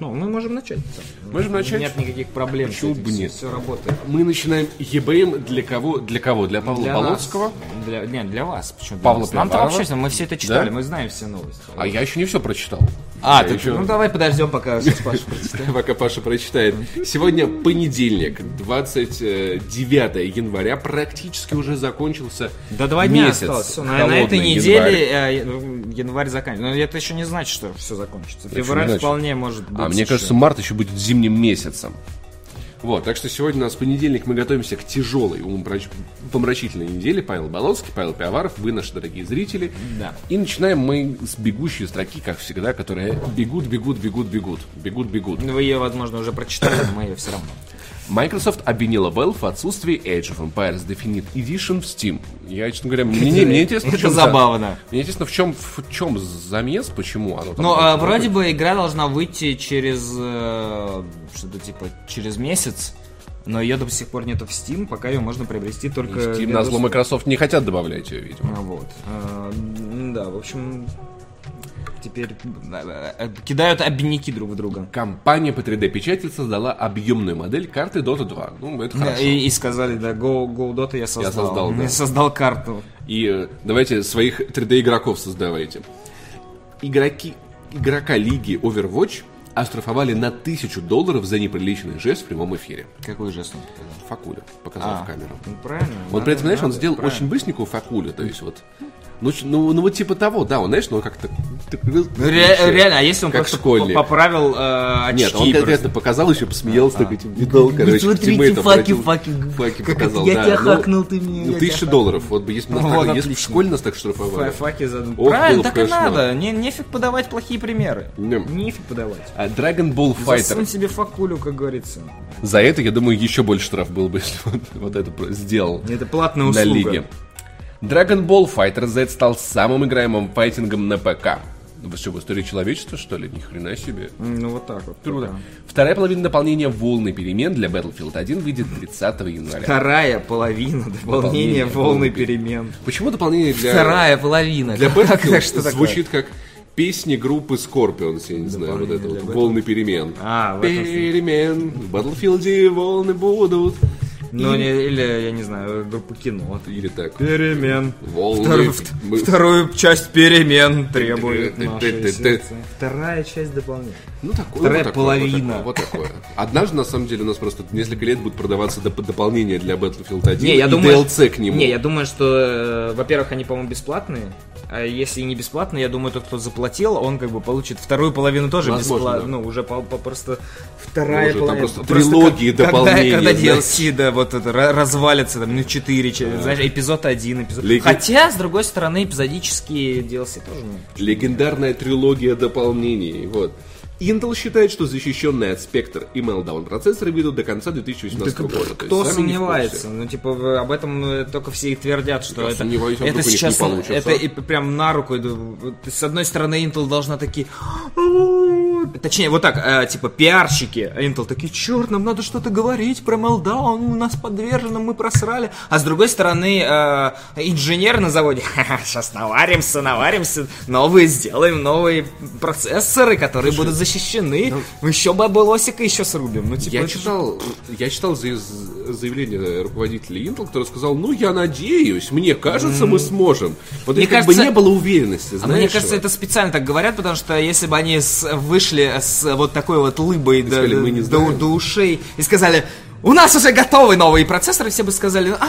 Ну, мы можем начать. Можем начать? Нет никаких проблем. Почему бы все- нет? Все работает. Мы начинаем ЕБМ для кого? Для кого? Для Павла Для Болоцкого? нас. Для, нет, для вас. Почему? для Павла нас? Нам-то вообще, мы все это читали, Да? мы знаем все новости. А я еще не все прочитал. А, ты, еще- ну давай подождем, пока сейчас Паша прочитает. Пока Паша прочитает. Сегодня понедельник, 29 января. Практически уже закончился Да два дня месяц. осталось. На, на этой неделе э, январь заканчивается. Но это еще не значит, что все закончится. Февраль вполне может быть. А мне еще. кажется, март еще будет зимним месяцем. Вот, так что сегодня у нас понедельник, мы готовимся к тяжелой, умопомрач- помрачительной неделе. Павел Болоцкий, Павел Пиаваров, вы наши дорогие зрители. Да. И начинаем мы с бегущей строки, как всегда, которые бегут, бегут, бегут, бегут, бегут, бегут. Вы ее, возможно, уже прочитали, но мы ее все равно. Microsoft обвинила Valve в отсутствии Age of Empires Definite Edition в Steam. Я, честно говоря, мне, не- мне интересно, Это забавно. Мне интересно, в чем, в чем замес, почему оно там Ну, а, вроде бы игра должна выйти через э, что-то типа через месяц, но ее до сих пор нету в Steam, пока ее можно приобрести только. Steam на зло. Microsoft не хотят добавлять ее, видимо. А, Вот. А, Да, в общем, теперь э, э, кидают обвинники друг в друга. Компания по 3D-печати создала объемную модель карты Dota 2. Ну, это хорошо. и, и сказали, да, Go, Go Dota я создал. создал, да. Я создал карту. И э, давайте своих 3D-игроков создавайте. Игроки, игрока лиги Overwatch оштрафовали на тысячу долларов за неприличный жест в прямом эфире. Какой жест он показал? Факуля показал А, в камеру. Ну, правильно. Он при этом, знаешь, он сделал правильно. очень быстренькую факулю, то есть вот... Ну, ну, ну, вот типа того, да, он, знаешь, ну как-то... Ну, ре- реально, а если он Как школьник. по- поправил э, очки? Нет, он конкретно показал, еще посмеялся, так этим видал, короче, смотрите, тиммейтов факи, факи, факи показал, я тебя Ну, хакнул, ты меня, Ну, тысяча долларов, вот бы, если бы в школе нас так штрафовали. Фа- Факи за... Ох, Правильно, так и надо. Не, нефиг подавать плохие примеры. Не. Нефиг подавать. А Dragon Ball Засунь Fighter. себе факулю, как говорится. За это, я думаю, еще больше штраф был бы, если вот, вот это сделал Это платная на услуга. лиге. Dragon Ball Fighter Z стал самым играемым файтингом на ПК. Вы что, в истории человечества, что ли? Ни хрена себе. Ну, вот так вот. Круто. пока. Вторая половина дополнения «Волны перемен» для Battlefield 1 выйдет 30 января. Вторая половина дополнения волны перемен. Почему дополнение для... Вторая половина. Для Battlefield звучит как песни группы Scorpions, я не знаю, вот это вот, волны перемен. А. Перемен, в Battlefield волны будут. Ну, не- или, я не знаю, группа кино. Или так. Перемен. Волны. Вторую, Мы- вторую часть перемен требует Ты- ты- наше ты- ты- сердце. Вторая часть дополнения. Ну, такое, Вторая вот такое, половина. Вот такое, вот такое. Однажды, на самом деле, у нас просто несколько лет будет продаваться доп- дополнение для Battlefield 1 Не, я и думаю, DLC к нему. Не, я думаю, что, э, во-первых, они, по-моему, бесплатные. А если и не бесплатные, я думаю, тот, кто заплатил, он как бы получит вторую половину тоже Возможно, бесплатно. да. Ну, уже по, по- просто вторая Может, там половина. просто трилогии, как- дополнения, Когда, когда. DLC, да, вот это ра- развалится, там, ну, 4, знаешь, эпизод 1, эпизод... Леги- Хотя, с другой стороны, эпизодические DLC тоже, ну, Легендарная трилогия дополнений. Вот. Intel считает, что защищенные от Spectre и Meltdown процессоры выйдут до конца 2018 Да года. То кто есть сомневается? Ну, типа, об этом э, только все и твердят, что Я это, а это сейчас, это и прям на руку. С одной стороны, Intel должна такие... Точнее, вот так, э, типа, пиарщики Intel такие, черт, нам надо что-то говорить про Meltdown, у нас подвержено, мы просрали. А с другой стороны, э, инженеры на заводе, сейчас наваримся, наваримся, новые сделаем, новые процессоры, которые будут защищены. еще бабулосика еще срубим. Ну, типа, Я читал, я читал за- заявление руководителя Intel, который сказал, ну я надеюсь, мне кажется, мы сможем. Вот Мне как кажется- бы не было уверенности, А знаешь. мне кажется, это специально так говорят, потому что если бы они с- вышли с вот такой вот лыбой до, сказали, «Мы не до- знаем». до ушей и сказали, у нас уже готовы новые процессоры, все бы сказали, а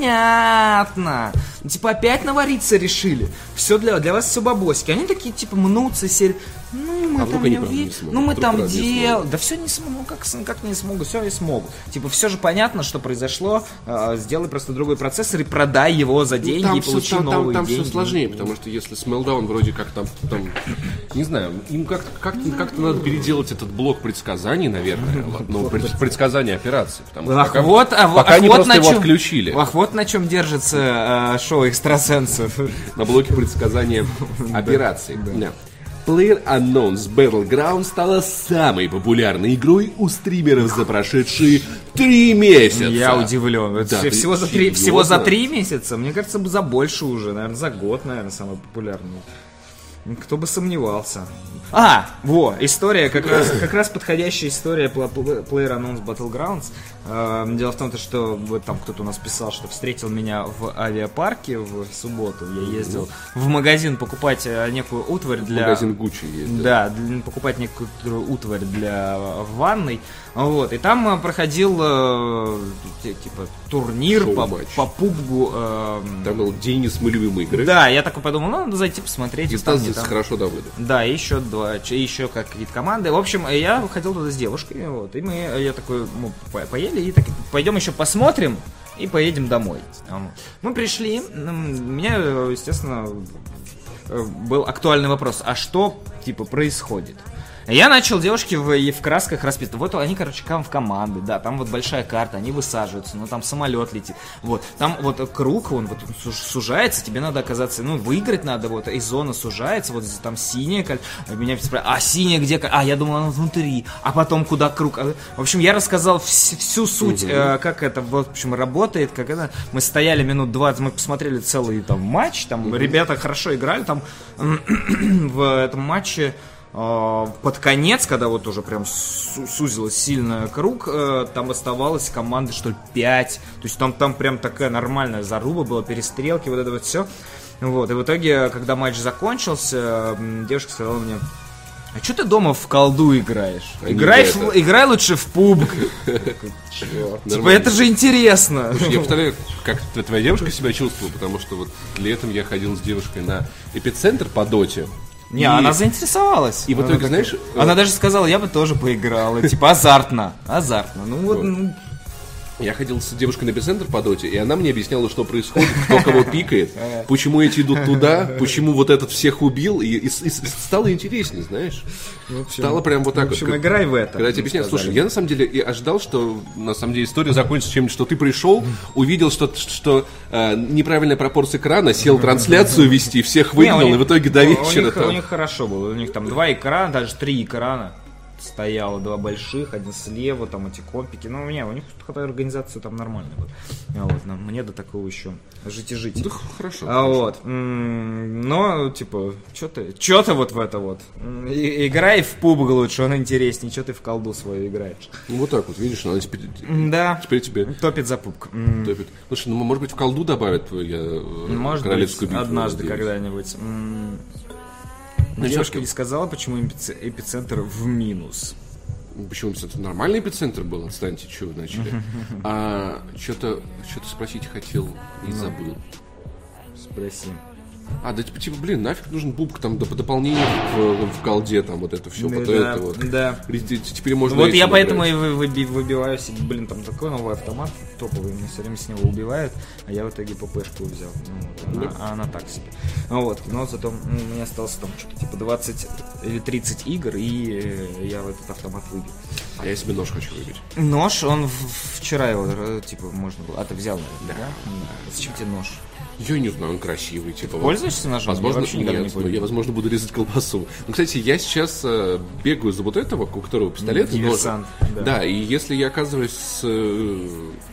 понятно. Типа опять навариться решили. Все для, для вас все бабосики. Они такие, типа, мнутся, серии. Ну, мы А там, не правда ви- не смогут? ну, мы там не дел... Да все не смогут, ну, как, как не смогут, все и смогут. Типа, все же понятно, что произошло. э, сделай просто другой процессор и продай его за деньги Ну, там и получи там, там- новые там деньги. все сложнее, потому что если с Meltdown вроде как там, там не знаю, им как-то как как надо переделать этот блок предсказаний, наверное, вот, ну, пред- предсказания потому что Ах, пока, вот, а, пока ах, они вот просто на его отключили Ах, вот на чем держится э, шоу экстрасенсов. на блоке предсказания операций. Да. Player Unknown's Battleground стала самой популярной игрой у стримеров за прошедшие три месяца. Я удивлен. Это Да, всего, за три, всего за три месяца? Мне кажется, за больше уже, наверное, за год, наверное, самый популярный. Кто бы сомневался. А, во, история, как раз, как раз подходящая история Pla- Pla- PlayerUnknown's Battlegrounds. Э, Дело в том, то, что вот там кто-то у нас писал, что встретил меня в авиапарке в субботу. Я ездил в магазин покупать э, некую утварь для... Магазин Гуччи есть. Да, для- покупать некоторую утварь для ванной. Вот, и там э, проходил э, ти- типа турнир по, Шоу-матч. по пубгу. э, Там был день несмыливой игры. да, я такой подумал, ну, надо зайти посмотреть. И там, там. хорошо доволен. Да, еще два, еще как какие-то команды. В общем, я ходил туда с девушкой, вот, и мы, я такой, по- поели, и так, пойдем еще посмотрим, и поедем домой. Мы пришли, меня, естественно, э, был актуальный вопрос, а что, типа, происходит? Я начал девушки в, и в красках расписывать. Вот они, короче, кам в команды, да, там вот большая карта, они высаживаются, ну там самолет летит. Вот, там вот круг, он вот сужается, тебе надо оказаться, ну, выиграть надо, вот, и зона сужается, вот там синяя, коль- меня спрашивают, а синяя где? А, я думал, она внутри, а потом куда круг? А, В общем, я рассказал вс- всю суть, э, как это, вот, в общем, работает, как это. Мы стояли минут 20, мы посмотрели целый там матч, там ребята хорошо играли, там в этом матче под конец, когда вот уже прям су- сузилось сильно круг, э, там оставалось команды, что ли, 5. То есть там, там прям такая нормальная заруба была, перестрелки, вот это вот все. Вот, и в итоге, когда матч закончился, девушка сказала мне, а что ты дома в колду играешь? А Играй, в в- это». играй лучше в пубг. Типа, это же интересно. Я представляю, как твоя девушка себя чувствовала, потому что вот летом я ходил с девушкой на эпицентр по доте. Не, И- она заинтересовалась. и в итоге, знаешь, Она даже сказала, я бы тоже поиграла. Типа азартно. Азартно. Ну вот, Вот. ну, Я ходил с девушкой на эпицентр по доте, и она мне объясняла, что происходит, кто кого пикает, почему эти идут туда, почему вот этот всех убил, и, и и стало интереснее, знаешь. Стало прям вот так в общем, вот. играй в это. Когда тебе объясняют, слушай, я на самом деле и ожидал, что на самом деле история закончится чем-нибудь, что ты пришел, увидел, что, что э, неправильная пропорция экрана, сел трансляцию вести, всех выгнал, и в итоге до вечера У них, у них хорошо было. У них там два экрана, даже три экрана стояло, два больших, один слева, там эти компики. Ну, у меня, у них хотя организация там нормальная была. А вот, но мне до такого еще жить и жить. Да хорошо. А вот, м, но, типа, что ты, что ты вот в это вот? И- Играй в пубг лучше, он интереснее, что ты в колду свою играешь. Ну, вот так вот, видишь, надо теперь, Да, теперь тебе топит за пубг. Топит. Слушай, ну, может быть, в колду добавят я, э, Может королевскую быть, битву однажды когда-нибудь. М, Ну, Девушка не сказала, почему эпице- эпицентр в минус. Почему эпицентр? Нормальный эпицентр был, отстаньте, что вы начали. А что-то что спросить хотел Ну. и забыл. Спроси. А, да типа, типа, блин, нафиг нужен бубк там доп- дополнение в, в колде, там вот это все, Да, вот да, это вот. да. Теперь можно Вот я поэтому и вы- выби- выбиваю себе, блин, там такой новый автомат топовый, мне все время с него убивают, а я в итоге ППшку взял. Ну, вот, она, а она так себе. Ну вот, но зато у меня осталось там что-то типа 20 или 30 игр, и э, я в этот автомат выбил. А я себе нож хочу выбить. Нож, он вчера его, э, типа, можно было... А, ты взял, наверное, да? Да. Зачем тебе нож? Я не знаю, он красивый, типа. Пользуешься ножом? Возможно, Я нет, не но пользуюсь. я, возможно, буду резать колбасу. Ну, кстати, я сейчас э, бегаю за вот этого, у которого пистолет. Диверсант, да. Да, и если я оказываюсь с, э,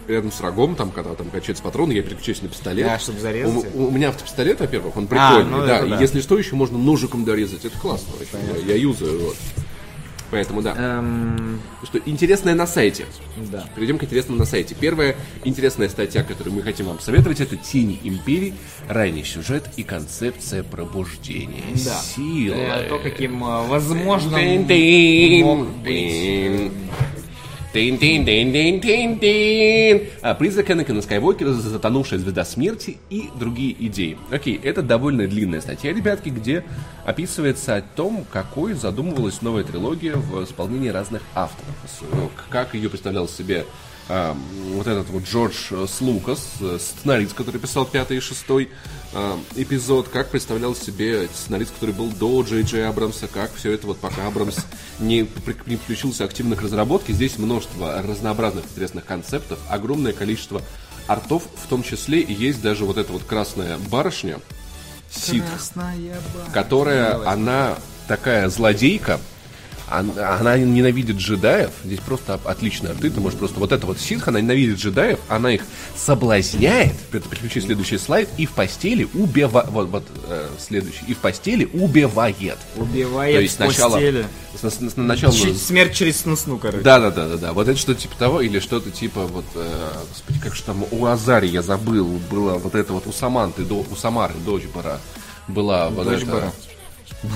рядом с врагом, там, когда там качается патроны, я переключаюсь на пистолет. А, чтобы зарезать У, их? у меня автопистолет, во-первых, он А, прикольный, ну да. это И да. если что, еще можно ножиком дорезать. Это классно очень. Я, я юзаю, вот. Поэтому да. Эм, Что интересное на сайте. да. Перейдем к интересному на сайте. Первая интересная статья, которую мы хотим вам советовать, это «Тени империи. Ранний сюжет и концепция пробуждения Да. силы». Э, То, каким, э, возможно, Тин-тин, мог быть. Тин, тин, тин, тин, тин, тин. Призрак Энакина Скайуокера, затонувшая звезда смерти и другие идеи. Окей, это довольно длинная статья, ребятки, где описывается о том, какой задумывалась новая трилогия в исполнении разных авторов. Как ее представлял себе а, вот этот вот Джордж э, с Лукас, э, сценарист, который писал пятый и шестой а, эпизод, как представлял себе сценарист, который был до Джей Джей Абрамса, как все это вот пока Абрамс не, при- не включился активно к разработке. Здесь множество разнообразных интересных концептов, огромное количество артов, в том числе и есть даже вот эта вот красная барышня, Сид, Красная которая, Давай. она такая злодейка, Она, она ненавидит джедаев. Здесь просто отличная арты. Ты можешь просто... Вот это вот ситх, она ненавидит джедаев. Она их соблазняет. Это переключи следующий слайд. И в постели убивает... Вот, вот э, следующий. И в постели убивает. Убивает То есть сначала... постели. с- с- с- Начало... Ч- Смерть через снусну, короче. Да, да, да, да, да. Вот это что-то типа того, или что-то типа вот, э, господи, как же там у Азари я забыл, было вот это вот у Саманты, до, у Самары, дочь Бара, была вот Дочь это- Бара.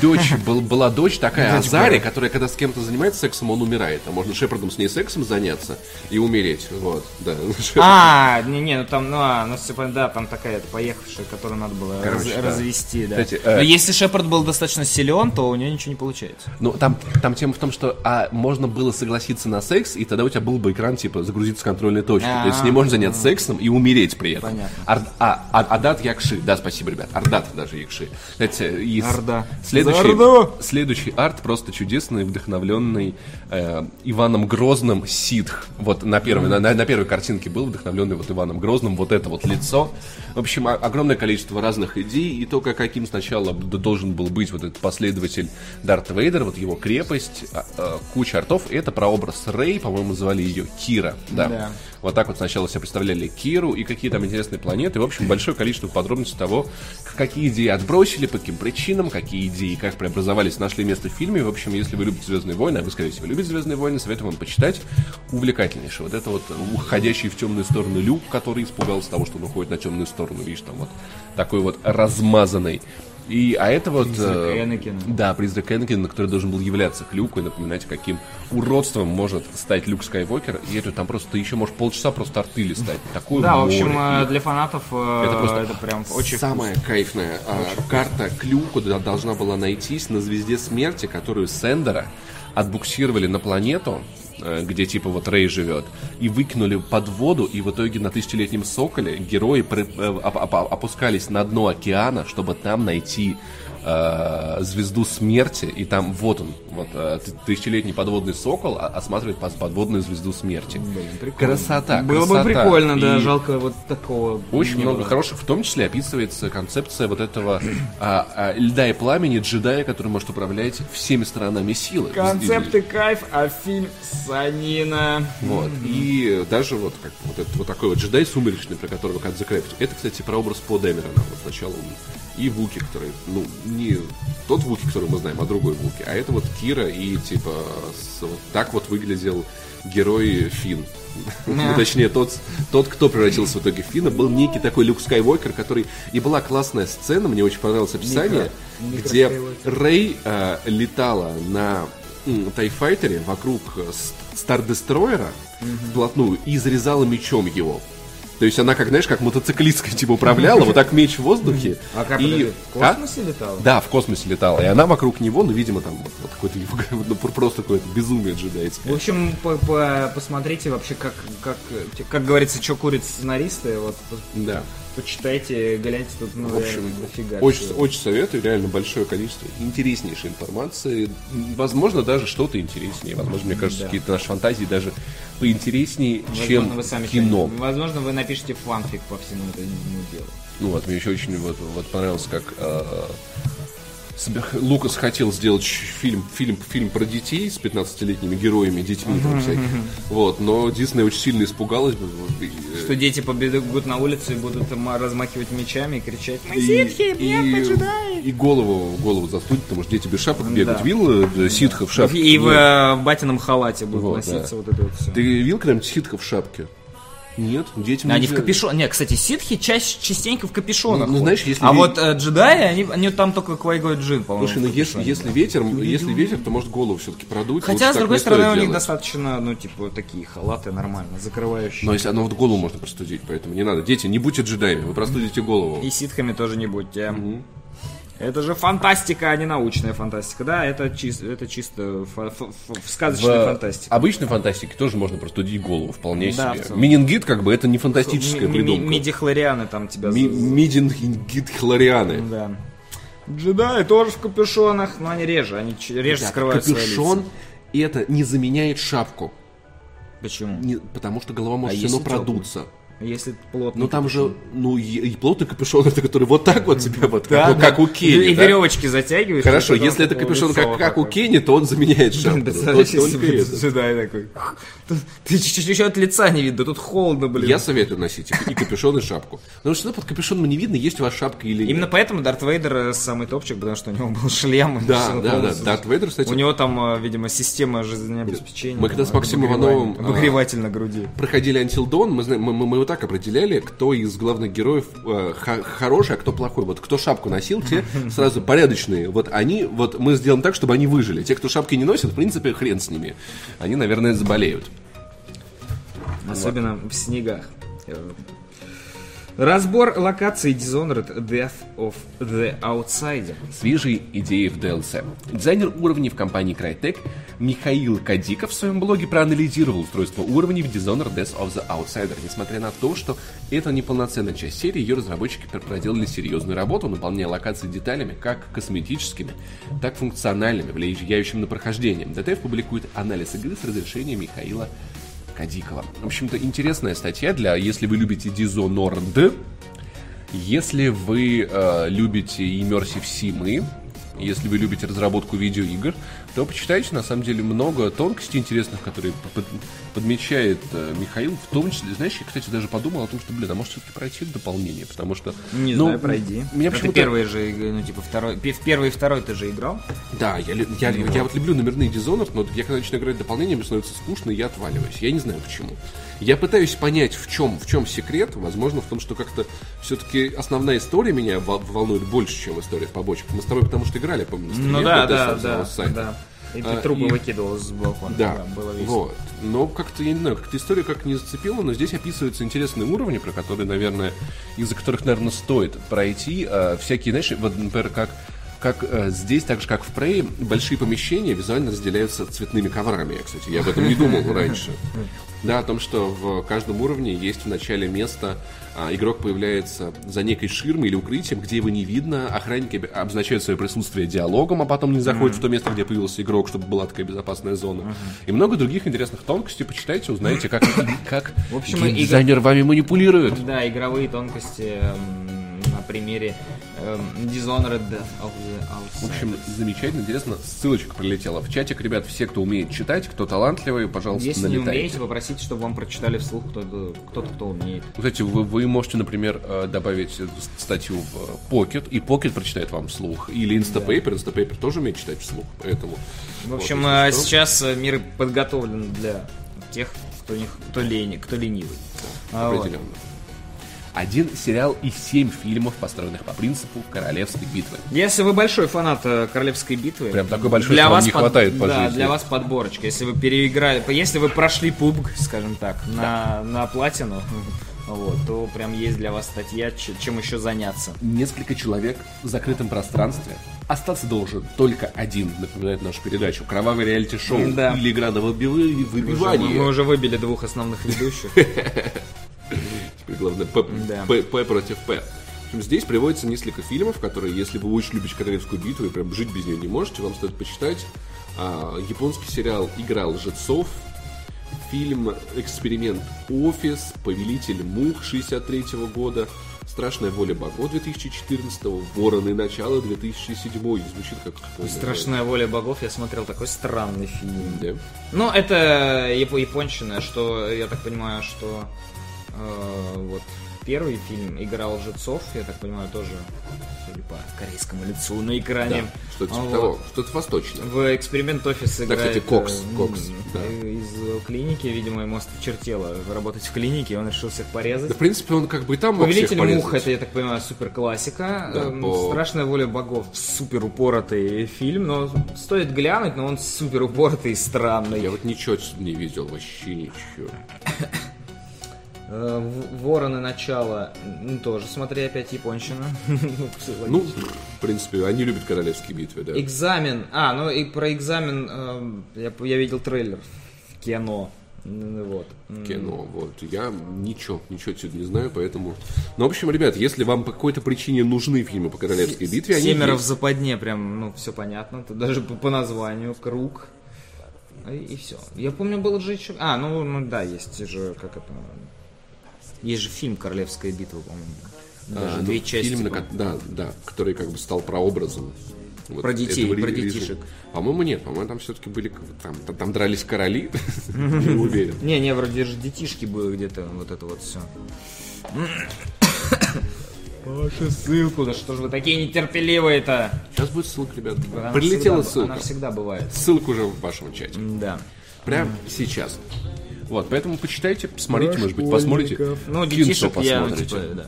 Дочь, был- была дочь такая Дочь Азари, Бара. которая, когда с кем-то занимается сексом, он умирает. А можно Шепардом с ней сексом заняться и умереть. Вот, да. А, не, не, ну там, ну, а, ну, типа, да, там такая поехавшая, которую надо было Короче, раз- да. развести, да. Кстати, э, Но если Шепард был достаточно силен, то у нее ничего не получается. Ну, там, там тема в том, что а, можно было согласиться на секс, и тогда у тебя был бы экран, типа, загрузиться с контрольной точки. То есть не можно заняться сексом и умереть при этом. Понятно. Ар- а, а- Ардат Якши. Да, спасибо, ребят. Ардат даже Якши. Кстати, из- Орда. Следующий, следующий арт просто чудесный, вдохновленный э, Иваном Грозным Ситх. Вот на первой, на, на- на первой картинке был вдохновленный вот Иваном Грозным, вот это вот лицо. В общем, о- огромное количество разных идей, и то, как- каким сначала должен был быть вот этот последователь Дарта Вейдера, вот его крепость, а- а, куча артов. Это про образ Рэй, по-моему, звали ее Кира. Да. Да. Вот так вот сначала себе представляли Киру и какие там интересные планеты. В общем, большое количество подробностей того, какие идеи отбросили, по каким причинам, какие идеи, как преобразовались, нашли место в фильме. В общем, если вы любите Звездные войны, а вы, скорее всего, любите Звездные войны, советую вам почитать. Увлекательнейшее. Вот это вот уходящий в темную сторону люк, который испугался того, что он уходит на темную сторону. Видишь, там вот такой вот размазанный. И, а это вот... Призрак э, Энакина. Да, призрак Энакина, который должен был являться к Люку и напоминать, каким уродством может стать Люк Скайуокер. И это там просто ты еще можешь полчаса просто арты листать. Такое Да, в общем, э, для фанатов э, это просто это прям очень самая кайфная а, карта к Люку да, должна была найтись на звезде смерти, которую Сендера отбуксировали на планету, где типа вот Рэй живет, и выкинули под воду, и в итоге на тысячелетнем соколе герои э, оп- оп- опускались на дно океана, чтобы там найти э, звезду смерти, и там вот он, вот э, ты- тысячелетний подводный сокол а- осматривает под- подводную звезду смерти. Красота, Было бы красота. прикольно, да, И- жалко вот такого. очень много было. хороших, в том числе описывается концепция вот этого а, а, льда и пламени джедая, который может управлять всеми сторонами силы. Концепты кайф, а фильм санина. Вот. И даже вот, как, вот, этот, вот такой вот джедай сумеречный, про которого как закрепить. Это, кстати, про образ По Дэмерона. Вот сначала он и Вуки, который, ну, не тот Вуки, который мы знаем, а другой Вуки. А это вот Кира и, типа, с- вот так вот выглядел герой Финн. Ну, точнее, тот, тот, кто превратился в итоге в Финна, был некий такой Люк Скайуокер, который... И была классная сцена, мне очень понравилось описание, Микро где Скайуокер. Рэй э, летала на Тайфайтере вокруг э, Стардестройера вплотную и зарезала мечом его. То есть она, как знаешь, как мотоциклистка типа управляла, вот так меч в воздухе. А как, и... в А? космосе летал? Да, в космосе летала. И она вокруг него, ну, видимо, там вот, его, ну, просто какое-то безумие джедайское. В общем, по- по- посмотрите вообще, как, как, как говорится, что курят сценаристы, вот Да. Почитайте, гляньте тут, ну, В общем, дофига очень, всего. очень советую, реально большое количество интереснейшей информации. Возможно, даже что-то интереснее. Возможно, мне кажется, Да. какие-то наши фантазии даже поинтереснее, чем Возможно, вы сами кино. Возможно, вы напишите фанфик по всему этому делу. Ну вот, мне еще очень вот, вот понравилось, как э, Лукас хотел сделать фильм, фильм, фильм про детей с 15-летними героями, детьми там всяких. Вот, но Дисней очень сильно испугалась. э, Что дети побегут на улицу и будут размахивать мечами и кричать «Мы ситхи, нет, и- поджидаем!» и голову, голову застудит, потому что дети без шапок бегают. Да. Видел э, ситха в шапке? И в э, батином халате будут Вот, носиться да. вот это вот все. Ты видел когда-нибудь ситха в шапке? Нет, детям Они в капюшон. Не, кстати, ситхи чаще, частенько в капюшонах. Ну, ну, знаешь, если а ви- вот э, джедаи, они, они там только Квайгой Джин, по-моему. Слушай, ну если, если ветер, если ветер, то может голову все-таки продуть. Хотя, с другой стороны, у них делать. достаточно, ну, типа, такие халаты нормально, закрывающие. Но если оно вот голову можно простудить, поэтому не надо. Дети, не будьте джедаями, вы простудите голову. И ситхами тоже не будьте. Это же фантастика, а не научная фантастика. Да, это, чис- это чисто фа- фа- сказочная В фантастика. обычной фантастике тоже можно простудить голову вполне Да, себе. Менингит, как бы, это не фантастическая Ми- ми- придумка. Мидихлорианы там тебя... Ми- за- Мидингит хлорианы. Да. Джедаи тоже в капюшонах, но они реже, они реже скрывают свои Капюшон это не заменяет шапку. Почему? Не- потому что голова может А все равно если теплый? Если плотный Ну там же, ну и, и плотный капюшон, это который вот так вот тебя вот, Да, как, да. как у Кенни, И да? веревочки затягиваешь. Хорошо, если это капюшон как, вот как у. Кенни, то он заменяет шапку. Да, Вот такой. Ты чуть-чуть еще от лица не видно, тут холодно, блин. Я советую носить и, капюшон, и шапку. Потому что под капюшоном не видно, есть у вас шапка или нет. Именно поэтому Дарт Вейдер э, самый топчик, потому что у него был шлем. Да, да, да. Дарт Вейдер, кстати, У него там, э, видимо, система жизнеобеспечения. Мы когда с Максимом Ивановым, а, Обогреватель на груди. проходили Until Dawn, мы, знаем- вот так определяли, кто из главных героев э, хороший, а кто плохой. Вот кто шапку носил, те сразу порядочные. Вот они, вот мы сделаем так, чтобы они выжили. Те, кто шапки не носит, в принципе, хрен с ними. Они, наверное, заболеют. Особенно в снегах. Разбор локаций Dishonored Death of the Outsider. Свежие идеи в DLC. Дизайнер уровней в компании Crytek Михаил Кадиков в своем блоге проанализировал устройство уровней в Dishonored Death of the Outsider. Несмотря на то, что это не полноценная часть серии, ее разработчики пр- проделали серьезную работу, наполняя локации деталями как косметическими, так и функциональными, влияющими на прохождение. ДТФ публикует анализ игры с разрешением Михаила Кадикова. В общем-то, интересная статья для, если вы любите Dishonored, если вы э, любите Immersive Sim, если вы любите разработку видеоигр, то почитайте, на самом деле, много тонкостей интересных, которые под- подмечает э, Михаил, в том числе, знаешь, я, кстати, даже подумал о том, что, блин, а может все-таки пройти это дополнение, потому что... Не ну, знаю, пройди. Меня Это почему-то... первый же, игры, ну, типа, второй. В первый и второй ты же играл. Да, я, лю- я, я вот люблю номерные Dishonored, но я когда начинаю играть дополнение, мне становится скучно, и я отваливаюсь. Я не знаю почему. Я пытаюсь понять, в чем, в чем секрет. Возможно, в том, что как-то все-таки основная история меня вол- волнует больше, чем история побочек. Мы с тобой потому что играли, помню, на Ну да, да, да, да. И ты А, трупы и- выкидывал с балкона. Да, было весело. вот. Но как-то, я не знаю, как-то история как не зацепила, но здесь описываются интересные уровни, про которые, наверное, из-за которых, наверное, стоит пройти. А, всякие, знаешь, вот, например, как как э, здесь, так же как в Prey, большие помещения визуально разделяются цветными коврами. Я, кстати, я об этом не думал раньше. Да, о том, что в каждом уровне есть в начале место, а, игрок появляется за некой ширмой или укрытием, где его не видно, охранники об- обозначают свое присутствие диалогом, а потом не заходят в то место, где появился игрок, чтобы была такая безопасная зона. И много других интересных тонкостей. Почитайте, узнаете, как, как В общем, игр- дизайнер вами манипулирует. Да, игровые тонкости на примере эм, Dishonored Death of the В Outsider. общем, замечательно, интересно. Ссылочка прилетела в чатик. Ребят, все, кто умеет читать, кто талантливый, пожалуйста, Если не налетайте. умеете, попросите, чтобы вам прочитали вслух кто-то, кто-то, кто умеет. Кстати, вы, вы можете, например, э, добавить э, статью в э, Pocket, и Pocket прочитает вам вслух. Или Instapaper, Instapaper тоже умеет читать вслух, поэтому... В общем, вот, э, сейчас э, мир подготовлен для тех, кто, не, кто, лени, кто ленивый. А, вот. Один сериал и семь фильмов, построенных по принципу королевской битвы. Если вы большой фанат э, Королевской битвы, Прям такой большой, что вам не хватает по да, жизни. для вас подборочка. Если вы переиграли, если вы прошли PUBG, скажем так, на, на платину, вот, то прям есть для вас статья, чем еще заняться. Несколько человек в закрытом пространстве. Остаться должен только один, напоминает нашу передачу. Кровавый реалити-шоу Да. или игра на выби- Уже- мы, выбивание. мы уже выбили двух основных ведущих. Главное П, Да. П- П против П. Здесь приводится несколько фильмов, которые, если вы очень любите королевскую битву и прям жить без нее не можете, вам стоит почитать. А, японский сериал «Игра лжецов», фильм «Эксперимент Офис», «Повелитель мух» 63 года, «Страшная воля богов» 2014, «Вороны. Начало» 2007. Звучит как... Страшная воля богов, я смотрел такой странный фильм. Да. Ну, это яп- японщина, что, я так понимаю, что вот первый фильм «Игра лжецов», я так понимаю, тоже, судя по корейскому лицу на экране. Да, что-то типа вот. того, что-то восточное. В эксперимент офис Да, играет кстати, Кокс, э, Кокс, да. э, из клиники, видимо, ему осточертело работать в клинике, он решил всех порезать. Да, в принципе, он как бы и там мог всех Повелитель мух, это, я так понимаю, супер классика. Да, по- Страшная воля богов, супер упоротый фильм, но стоит глянуть, но он супер упоротый и странный. Я вот ничего не видел, вообще ничего. Э, Вороны начало, ну, тоже смотри опять японщина. Ну, в принципе, они любят королевские битвы, да. Экзамен. А, ну и про экзамен эм, я, я видел трейлер в кино. Вот. Кино, вот. Я ничего, ничего отсюда не знаю, поэтому... Ну, в общем, ребят, если вам по какой-то причине нужны фильмы по королевской битве, они Семеро в западне, прям, ну, все понятно. Тут даже по, по названию, круг. И, все. Я помню, было же еще... А, ну, ну да, есть же, как это... Есть же фильм «Королевская битва», по-моему. Даже А, ну, две части. фильм, на да, да, который как бы стал прообразом. вот Про детей, про режима. детишек. По-моему, нет. По-моему, там все-таки были... Там, там, там дрались короли. Не уверен. Не, не, вроде же детишки было где-то, вот это вот все. Вашу ссылку, да что же вы такие нетерпеливые-то? Сейчас будет ссылка, ребят. Прилетела всегда- Она ссылка. всегда бывает. Ссылка уже в вашем чате. Да. Прямо сейчас. Вот, поэтому почитайте, посмотрите, может быть, посмотрите. Ну, кинцо детишек я, посмотрите. типа, да.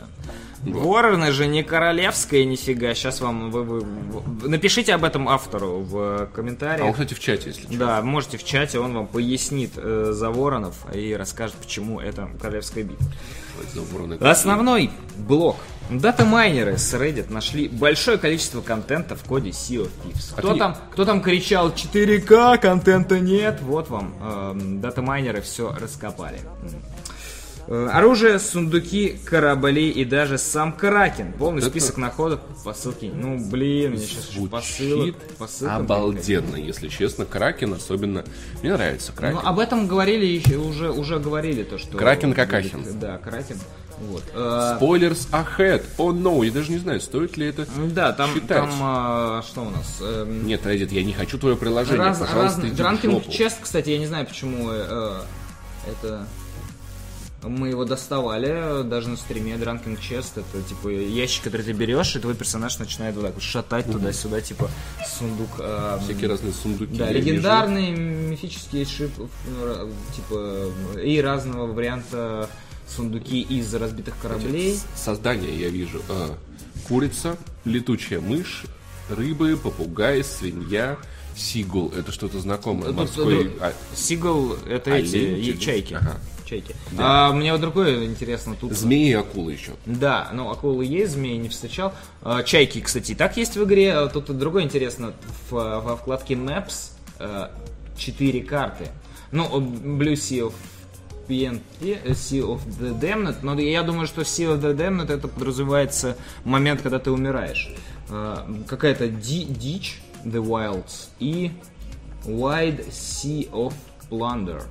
Вороны же не королевская нифига. Сейчас вам вы, вы- вы- напишите об этом автору в А он, комментариях. кстати, в чате, если что. Да, можете в чате, он вам пояснит э, за воронов и расскажет, почему это королевская битва. Основной блок. Дата-майнеры с Reddit нашли большое количество контента в коде Sea of Thieves. Кто, там, кто там кричал 4К, контента нет? Вот вам. эм, дата-майнеры все раскопали. Э, Оружие, сундуки, корабли и даже сам Кракен. Полный Это- список находок по ссылке. Ну, блин, мне сейчас посылок. Звучит по ссылкам обалденно, если честно. Кракен особенно... Мне нравится Ну, Кракен. об этом говорили уже, уже говорили то, что... Кракен Какахин. Да, Кракен. Вот. Э, Спойлерс ahead. О, oh, no, я даже не знаю, стоит ли это Да, там, считать. там а, что у нас? Эм, Нет, Reddit, я не хочу твое приложение, раз- пожалуйста, разный- иди жопу. чест, кстати, я не знаю, почему э, это... Мы его доставали даже на стриме. Дранкинг чест это типа ящик, который ты берешь, и твой персонаж начинает вот так вот шатать туда-сюда, типа сундук. эм, Всякие разные сундуки. Да, я вижу. легендарные мифические шип, э, типа и разного варианта сундуки из разбитых кораблей. Создание я вижу. А, курица, летучая мышь, рыбы, попугай, свинья, сигул. Это что-то знакомое. Тут, Морской... э, а, Сигал это Олень, эти чайки. ага. Чайки. А, мне вот другое интересно тут. змеи и акулы еще. Да, ну акулы есть, змеи не встречал. А, чайки, кстати, и так есть в игре. А Тут другое интересно. В- во вкладке Maps э, четыре карты. Ну, Blue Sea of PNT, э, Sea of the Damned, но я думаю, что Sea of the Damned это подразумевается момент, когда ты умираешь. А, Какая-то ди- дичь, The Wilds, и Wide Sea of Plunder.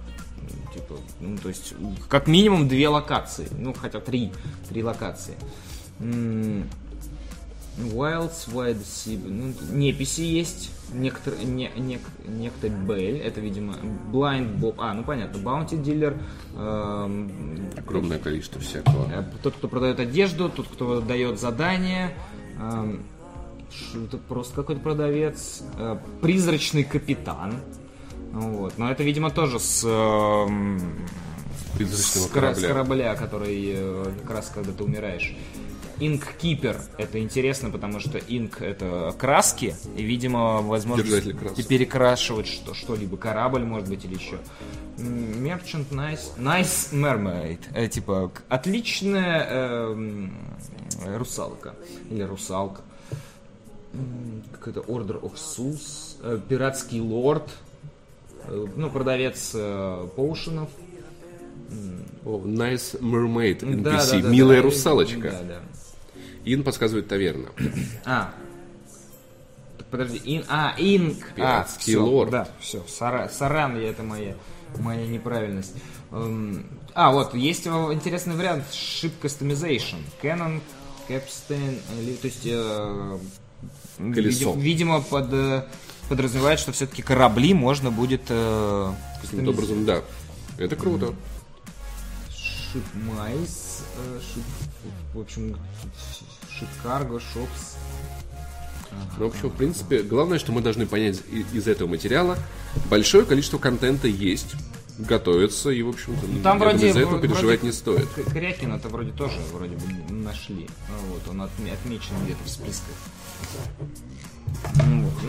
Типа, ну, то есть, как минимум две локации. Ну, хотя три. Три локации. Wilds, Wide Sea. Ну, неписи есть. Некотор, не, нек- некто Белль. Это, видимо, Blind Bob. А, ну понятно. Bounty Dealer. эм, Огромное количество всякого. Э, Тот, кто продает одежду, тот, кто дает задания. эм, ш- Это просто какой-то продавец. э, Призрачный капитан. Вот. Но это, видимо, тоже с, эм, Призрачного с, кора- с корабля. корабля, который э, как раз когда ты умираешь. Инк-кипер. Это интересно, потому что инк это краски, и, видимо, возможно перекрашивать что- что-либо. Корабль, может быть, или еще. Merchant Nice, nice Mermaid. Э, типа, отличная эм, русалка. Или русалка. Какой-то Order of Souls. э, Пиратский лорд. э, Ну, продавец э, поушенов. О, nice mermaid NPC. Да, да, да, Милая да. русалочка. Да, да. Ин подсказывает таверна. А. Так, подожди, ин, а, инк. А, Пиратский всё, лорд. Да, все, сара, саран, я, это моя, моя неправильность. Эм, а, вот, есть э, интересный вариант Ship Customization. Canon, Capstan, или, то есть, э, Колесо. види- видимо, под, э, подразумевает, что все-таки корабли можно будет э, Каким-то образом, да. Это круто. Mice, э, Ship, в общем, Ship Cargo, Shops. Ну, в общем, в принципе, главное, что мы должны понять из этого материала, большое количество контента есть, готовится, и, в общем-то, ну, Там вроде, из-за этого вроде переживать не стоит. Крякина это вроде тоже вроде бы нашли. Ну, Вот, он отме- отмечен где-то в списках.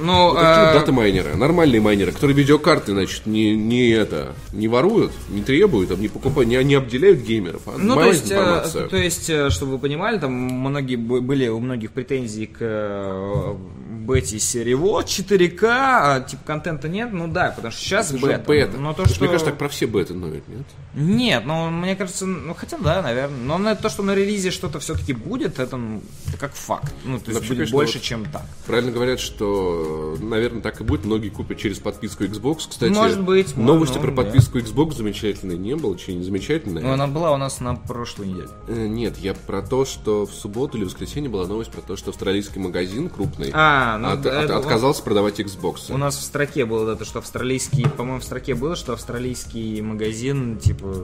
Ну, вот. Вот такие э, дата-майнеры, нормальные майнеры, которые видеокарты, значит, не, не это, не воруют, не требуют, а не покупают, не, не обделяют геймеров, а ну, то есть, э, информацию. то есть, э, чтобы вы понимали, там многие были у многих претензий к э, бете серии вот 4К, а типа контента нет, ну да, потому что сейчас Это бета. бета. Но то, что... Мне кажется, так про все беты ноют, нет? Нет, ну мне кажется, ну хотя да, наверное. Но на то, что на релизе что-то все-таки будет, это, ну, это как факт. Ну, то есть Вообще, будет конечно, больше, вот- чем так. Правильно говорят, что, наверное, так и будет. Многие купят через подписку Xbox. Кстати, Может быть, новости ну, про да. подписку Xbox замечательной не было. Че, не замечательная? Ну, она была у нас на прошлой неделе. Э, Нет, я про то, что в субботу или в воскресенье была новость про то, что австралийский магазин крупный А, ну, от- да, от- отказался продавать Xbox. У нас в строке было это, что австралийский, по-моему, в строке было, что австралийский магазин, типа,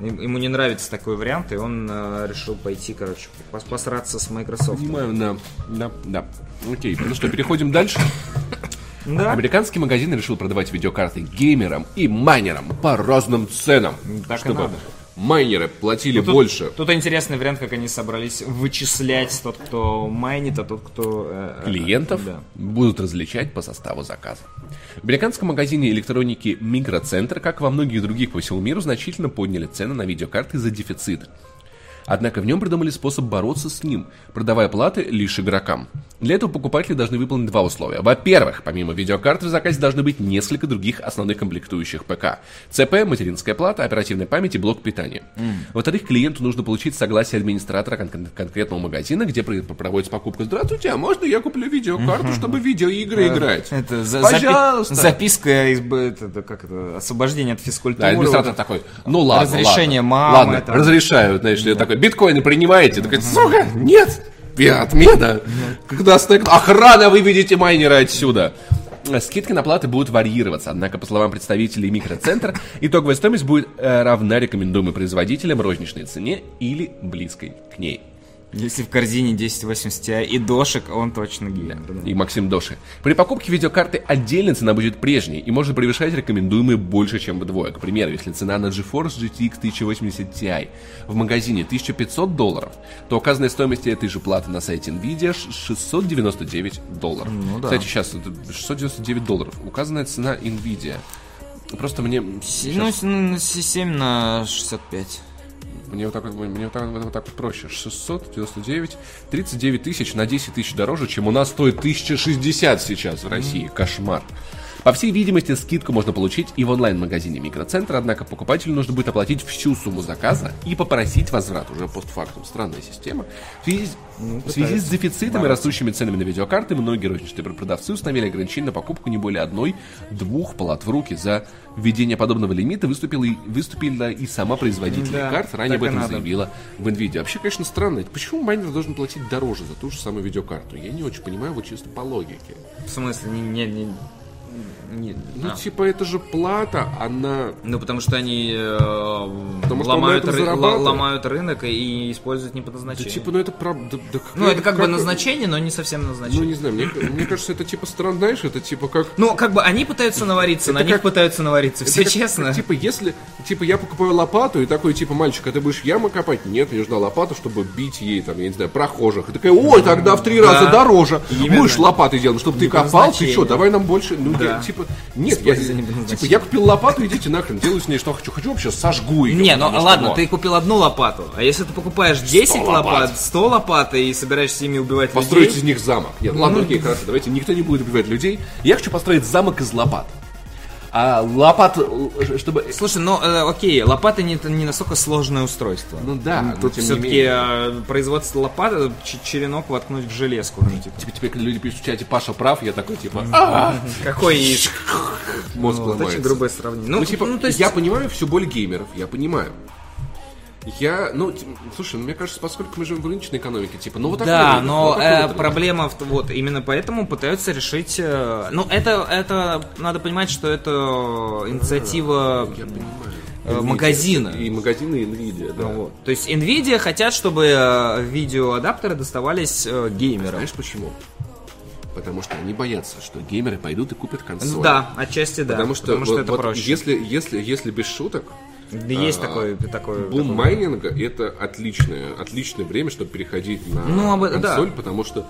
ему не нравится такой вариант, и он э, решил пойти, короче, пос- посраться с Microsoft. Понимаю, да, да, да. Окей, ну что, переходим дальше. Да. Американский магазин решил продавать видеокарты геймерам и майнерам по разным ценам, Так чтобы надо. Майнеры платили Тут- больше. Тут интересный вариант, как они собрались вычислять тот, кто майнит, а тот, кто... э, э, Клиентов Да. будут различать по составу заказа. В американском магазине электроники Микроцентр, как во многих других по всему миру, значительно подняли цены на видеокарты из-за дефицита. Однако в нем придумали способ бороться с ним, продавая платы лишь игрокам. Для этого покупатели должны выполнить два условия. Во-первых, помимо видеокарты в заказе должны быть несколько других основных комплектующих ПК. ЦП, материнская плата, оперативная память и блок питания. Во-вторых, клиенту нужно получить согласие администратора кон- кон- конкретного магазина, где про- проводится покупка. Здравствуйте, а можно я куплю видеокарту, чтобы видеоигры играть? Это за- Пожалуйста. запи- записка из это, это как это, освобождение от физкультуры. Да, администратор Вот это. такой, ну ладно, Разрешение ладно, мамы, Ладно, там. разрешаю, знаешь ли, такой, биткоины принимаете? Такой, сука, нет, отмена. Когда стоит охрана, выведите майнера отсюда. Скидки на платы будут варьироваться, однако, по словам представителей микроцентра, итоговая стоимость будет э, равна рекомендуемой производителям розничной цене или близкой к ней. Если в корзине 1080 Ti и дошек, он точно геймер. да. И Максим Доши. При покупке видеокарты отдельно цена будет прежней и может превышать рекомендуемые больше, чем вдвое. К примеру, если цена на GeForce GTX 1080 Ti в магазине 1500 долларов, то указанная стоимость этой же платы на сайте Nvidia ш- 699 долларов. Ну да. Кстати, сейчас это 699 долларов. Указанная цена Nvidia. Просто мне... Ну, с- ну, с 7 на 65. Мне вот так вот, мне вот так, вот, так вот проще. 699, 39 тысяч на 10 тысяч дороже, чем у нас стоит 1060 сейчас в России. Кошмар. По всей видимости, скидку можно получить и в онлайн-магазине Микроцентра, однако покупателю нужно будет оплатить всю сумму заказа и попросить возврат уже постфактум. Странная система. В связи, с- в связи с дефицитом и растущими ценами на видеокарты, многие розничные продавцы установили ограничение на покупку не более одной-двух палат в руки. За введение подобного лимита выступила и, выступила и сама производитель Да, карт, ранее об этом надо. заявила в NVIDIA. Вообще, конечно, странно. Почему майнер должен платить дороже за ту же самую видеокарту? Я не очень понимаю, вот чисто по логике. В смысле, не... не, не, не- Ну, а. типа, это же плата, она... Ну, потому что они э, Потому что ломают, на этом ры- ломают рынок и используют не по Да, назначению. типа, ну это правда... да ну, это как, бы как- назначение, но не совсем Ну, назначение. не знаю, мне, мне кажется, это типа странно, знаешь, это типа как... Ну, как бы они пытаются навариться, на Это них как- пытаются навариться. Все Это честно. как, типа, если, типа, я покупаю лопату, и такой, типа, мальчик, а ты будешь ямы копать? Нет, мне нужна лопата, чтобы бить ей, там, я не знаю, прохожих. И такая, ой, тогда в три раза дороже. Именно. Ж лопаты делаем, чтобы ты Не копал, ты что, давай нам больше. Ну, Да. я, типа, нет, я, типа, я купил лопату, идите нахрен, делаю с ней что хочу. Хочу вообще сожгу ее. Не, ну что ладно, вот. ты купил одну лопату, а если ты покупаешь 10 лопат. лопат, 100 лопат и собираешься ими убивать Построить людей... из них замок. Нет, ладно, окей, хорошо, давайте, никто не будет убивать людей. Я хочу построить замок из лопат. А лопат, э, чтобы... Слушай, ну э, окей, лопата не, не настолько сложное устройство. Ну да, но Тут все-таки менее. производство лопаты, ч- черенок воткнуть в железку. ну, типа. Типа, теперь, когда люди пишут в чате, Паша прав, я такой, типа, «А, Какой мозг Вот, ломается. очень грубое сравнение. Ну, типа, ну, то есть... я понимаю всю боль геймеров, я понимаю. Я, ну, слушай, ну, мне кажется, поскольку мы живем в рыночной экономике, типа, ну, вот такой Да, рынок, но такой э, проблема в, вот именно поэтому пытаются решить. э, ну это это надо понимать, что это инициатива Я понимаю. э, Nvidia. магазина. И магазины Nvidia, да. Ну вот. То есть Nvidia хотят, чтобы э, видеоадаптеры доставались э, геймерам. Знаешь почему? Потому что они боятся, что геймеры пойдут и купят консоль. Да, отчасти да. Потому что, потому что вот- это вот проще. Если, если, если без шуток, Да есть такой, такой... Бум такой- майнинга это отличное, отличное время, чтобы переходить на Ну, об- да. консоль, потому что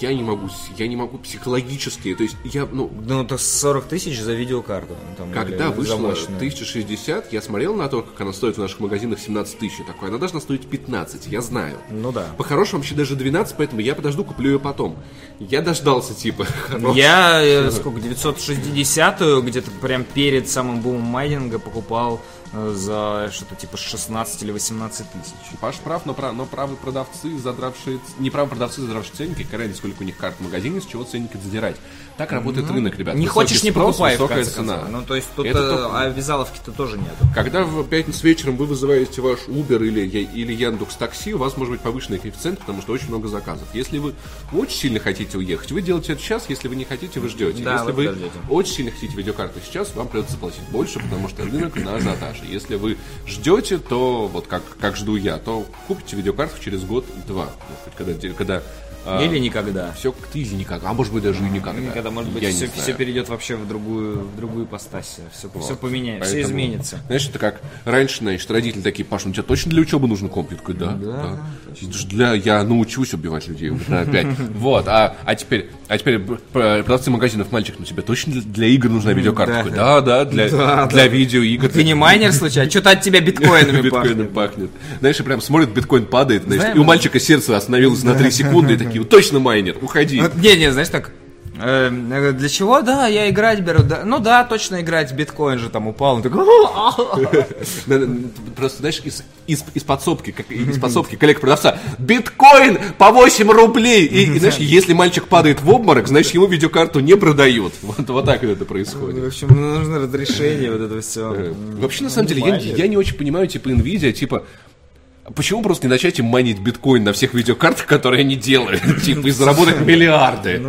я не могу, я не могу психологически, то есть я, ну, Ну, это 40 тысяч за видеокарту. там, когда вышла мощную. 1060, я смотрел на то, как она стоит в наших магазинах 17 тысяч, я такой, она должна стоить 15, я знаю. Ну да. По-хорошему вообще даже 12, поэтому я подожду, куплю ее потом. Я дождался, типа. Я, э, сколько, 960-ю, где-то прям перед самым бумом майнинга покупал за что-то типа 16 или 18 тысяч. Паш прав, но, прав, но правы продавцы, задравшие... Не правы продавцы, задравшие ценники, разница, сколько у них карт в магазине, с чего ценники задирать. Так работает рынок, ребят. Ну, Не Высокий хочешь, не спрос, покупай, в высокая цена. Ну, то есть тут Это э, только- а вязаловки-то тоже нет. Когда в пятницу вечером вы вызываете ваш Uber или, или Яндекс Такси, у вас может быть повышенный коэффициент, потому что очень много заказов. Если вы очень сильно хотите уехать, вы делаете это сейчас, если вы не хотите, вы ждете. Да, если вы вы очень сильно хотите видеокарты сейчас, вам придется платить больше, потому что рынок на ажиотаже. Если вы ждете, то вот как, как жду я, то купите видеокарту через год-два. Может быть, Когда, когда Или никогда. все или никак, а может быть даже и никогда. Никогда, может быть, Я все, все перейдет вообще в другую, в другую ипостась. Все, все поменяется, все Поэтому, изменится. Знаешь, это как раньше, значит, родители такие, Паш, ну тебе точно для учебы нужен комп? Я такой, да, да. Ж Для, я научусь убивать людей опять. Вот, а, а теперь, а теперь продавцы магазинов, мальчик, ну тебе точно для, для игр нужна видеокарта? да. Да, да, для, для видеоигр. Ты не майнер случайно? Что-то от тебя биткоинами Биткоином пахнет. пахнет. Знаешь, прям смотрит, биткоин падает, значит, и у да. мальчика сердце остановилось на 3 секунды, и такие, точно майнер, уходи. Вот, не, не, знаешь, так. э, э, для чего? Да, я играть беру. Да, ну да, точно играть. Биткоин же там упал. Он такой, Просто, знаешь, из, из, из подсобки, как из подсобки коллег продавца, биткоин по 8 рублей! И, и, знаешь, если мальчик падает в обморок, значит, ему видеокарту не продают. Вот, вот так это В происходит. общем, нужно разрешение, вот это все. Э, Вообще, на самом деле, я, я не очень понимаю, типа, Nvidia, типа, Почему просто не начать им манить биткоин на всех видеокартах, которые они делают? Типа, и заработать миллиарды.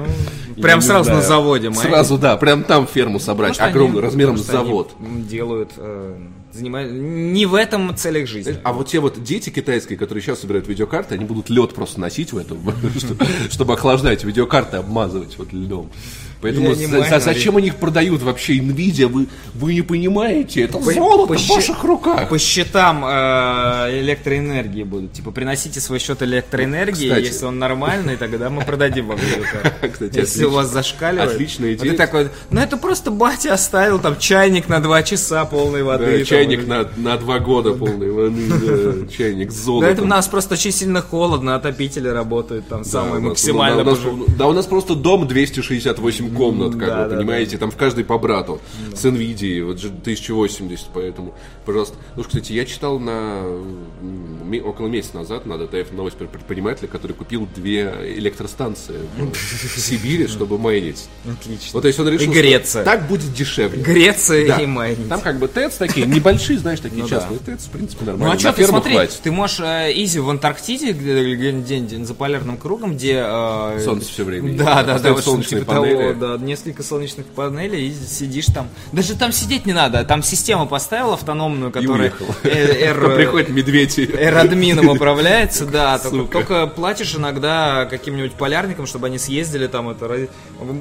Я Прям сразу знаю. на заводе, майнить. Сразу, да, прям там ферму собрать, Потому огромную, они- размером с завод. Делают, э, занимают, не в этом целях жизни. А вот те вот дети китайские, которые сейчас собирают видеокарты, они будут лед просто носить в этом, чтобы охлаждать видеокарты, обмазывать вот льдом. Поэтому за- зачем они их продают вообще Nvidia, вы, вы не понимаете, это По- золото по в ваших руках. По счетам э, электроэнергии будут. Типа, приносите свой счет электроэнергии, Кстати. если он нормальный, тогда мы продадим вам. Кстати, Если у вас зашкаливает. Отличная вот идея. ты такой, ну это просто батя оставил там чайник на 2 часа полной воды. Да, чайник на, на два года полной воды, да, чайник с Да золотом. это у нас просто очень сильно холодно, отопители работают там Да, самые максимально. да, у нас, да, у нас просто дом 268 комнат, как да, вы да, понимаете, там в каждой по брату. С NVIDIA, вот же 1080, поэтому, пожалуйста. Ну, кстати, я читал на около месяца назад на DTF новость про предпринимателя, который купил две электростанции в, Сибири, чтобы майнить. Отлично. Вот, то есть он решил, И Греция. так будет дешевле. Греция Да. и майнинг. Там как бы ТЭЦ такие, небольшие, знаешь, такие Ну да. частные ТЭЦ, в принципе, Ну нормально. а что ты смотри, хватит. ты можешь э, easy в Антарктиде, где, где- где- где- за полярным кругом, где... э, Солнце всё время. Да, да, да, вот типа того, панели. Да, несколько солнечных панелей, и сидишь там. Даже там сидеть не надо, там система поставила автономную, которая... э, эр- Приходит медведь и... Эрадмином управляется, да. Только, платишь иногда каким-нибудь полярникам, чтобы они съездили там это ро-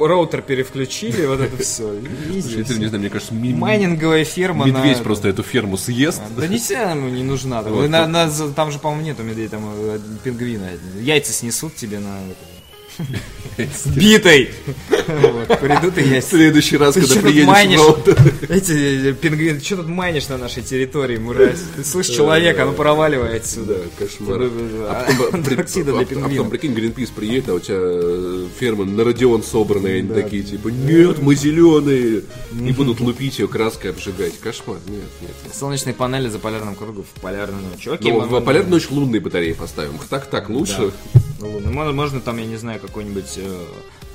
роутер переключили, вот это все. Не знаю, мне кажется, Майнинговая фирма. на медведь просто эту ферму съест. Да не не нужна. там. Же, по-моему, нету медведя, там э, пингвина. Яйца снесут тебе на... Битой! Вот, Придут и В яйца. следующий раз, Ты когда что приедешь майнишь? в роутер. Эти э, пингвины, ты что тут майнишь на нашей территории, мразь? Ты слышишь человека, ну проваливай Да, отсюда. кошмар. А А потом, Антарктида для а- а потом, пингвинов. прикинь, Гринпис приедет, а у тебя э, ферма на Родион собранные, они такие, типа, нет, мы зеленые. И будут лупить ее краской, обжигать. Кошмар, нет, нет. Солнечные панели за полярным кругом в полярную ночь. Окей, Ну, полярную ночь лунные батареи поставим. Так, так, лучше. Ну, ладно, можно, можно там, я не знаю, какой-нибудь э,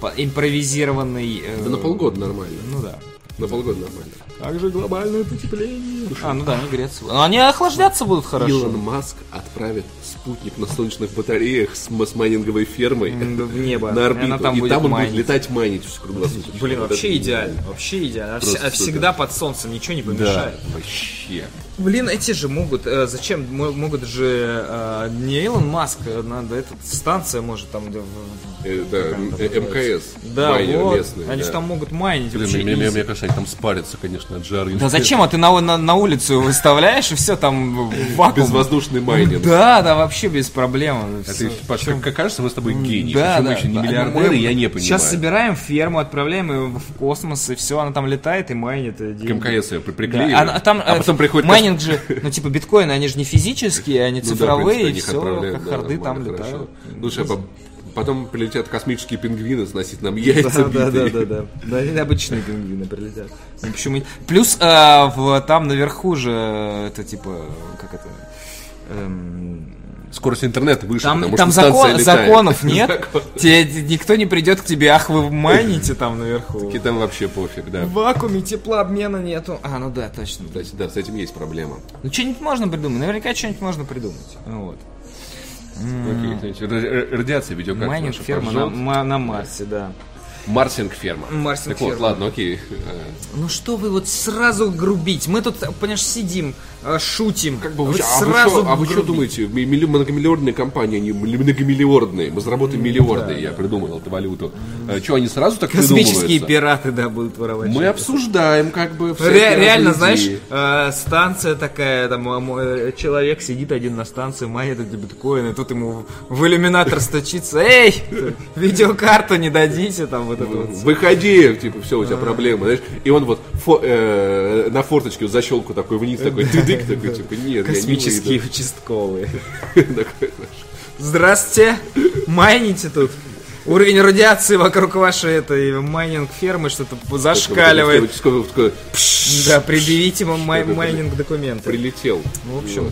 по- импровизированный... э, Да на полгода нормально. Ну да. На полгода нормально. Также глобальное потепление. А, ну да, они греться. будут. Но они охлаждаться будут хорошо. Илон Маск отправит спутник на солнечных батареях с, с майнинговой фермой да, в небо. на И орбиту. она там и будет там он майнить. будет летать майнить всю круглосуточно. Блин, вообще идеально. Вообще идеально. А, Просто а всегда под солнцем ничего не Да, помешает. вообще. Блин, эти же могут, э, зачем, Мо- могут же, э, не Илон Маск, э, надо, этот, станция может там, в- Э, да, она? МКС. Да, майнер вот, местный, они да. же там могут майнить Блин, вообще мне, мне- мне кажется, они там спарятся, конечно, от жары. Да зачем, а ты на, на, на улицу выставляешь, и все, там вакуум. Безвоздушный майнинг. Да, да, вообще без проблем. А ты, Паш, как, как кажется, мы с тобой гении. Да, Почему да, еще не да. миллиардеры, Мы я не понимаю. Сейчас собираем ферму, отправляем ее в космос, и все, она там летает и майнит. э, К. МКС ее при- Да, приклеили, а, а там, а э, потом приходит... майнинг же, ну типа биткоины, они же не физические, они Ну цифровые, и все, как харды там летают. хорошо. Слушай, а по- потом прилетят космические пингвины сносить нам яйца да, да, да, да. Да, обычные пингвины прилетят. Ну, почему Плюс э, в, там наверху же это типа, как это, эм, Скорость интернета выше, Там, потому там что закон- законов нет. Закон- Тебе никто не придет к тебе, ах, вы майните там наверху. И там вообще пофиг, да. В вакууме теплообмена нету. А, ну да, точно. Да, да, с этим есть проблема. Ну что-нибудь можно придумать. Наверняка что-нибудь можно придумать. Вот. Окей, радиация видеокарты Майнинг ферма на, на Марсе, да. Марсинг ферма. Марсинг так вот, ферма. ладно, окей. Ну что вы вот сразу грубить? Мы тут, понимаешь, сидим, шутим. Как бы вы, а вы сразу чё- а вы что грубить. думаете? Ми- милли- Многомиллиардные компании, они многомиллиардные. Мы заработаем миллиарды, я придумал эту валюту. Что, они сразу так Космические пираты, да, будут воровать. Мы обсуждаем, как бы, Ре- реально, знаешь, э, станция такая, там э, э, человек сидит один на станции, майнит эти биткоины, тут ему в иллюминатор стучится, эй, видеокарту не дадите, там вот это вот. Выходи, типа, все, у тебя проблемы, знаешь. И он вот э, на форточке защелку такой вниз, такой тыдык, такой, типа, нет, Космические я не участковые. Здравствуйте, майните тут. Уровень радиации вокруг вашей этой майнинг фермы что-то зашкаливает. Да, предъявите май- майнинг документы. Прилетел. Ну, в общем,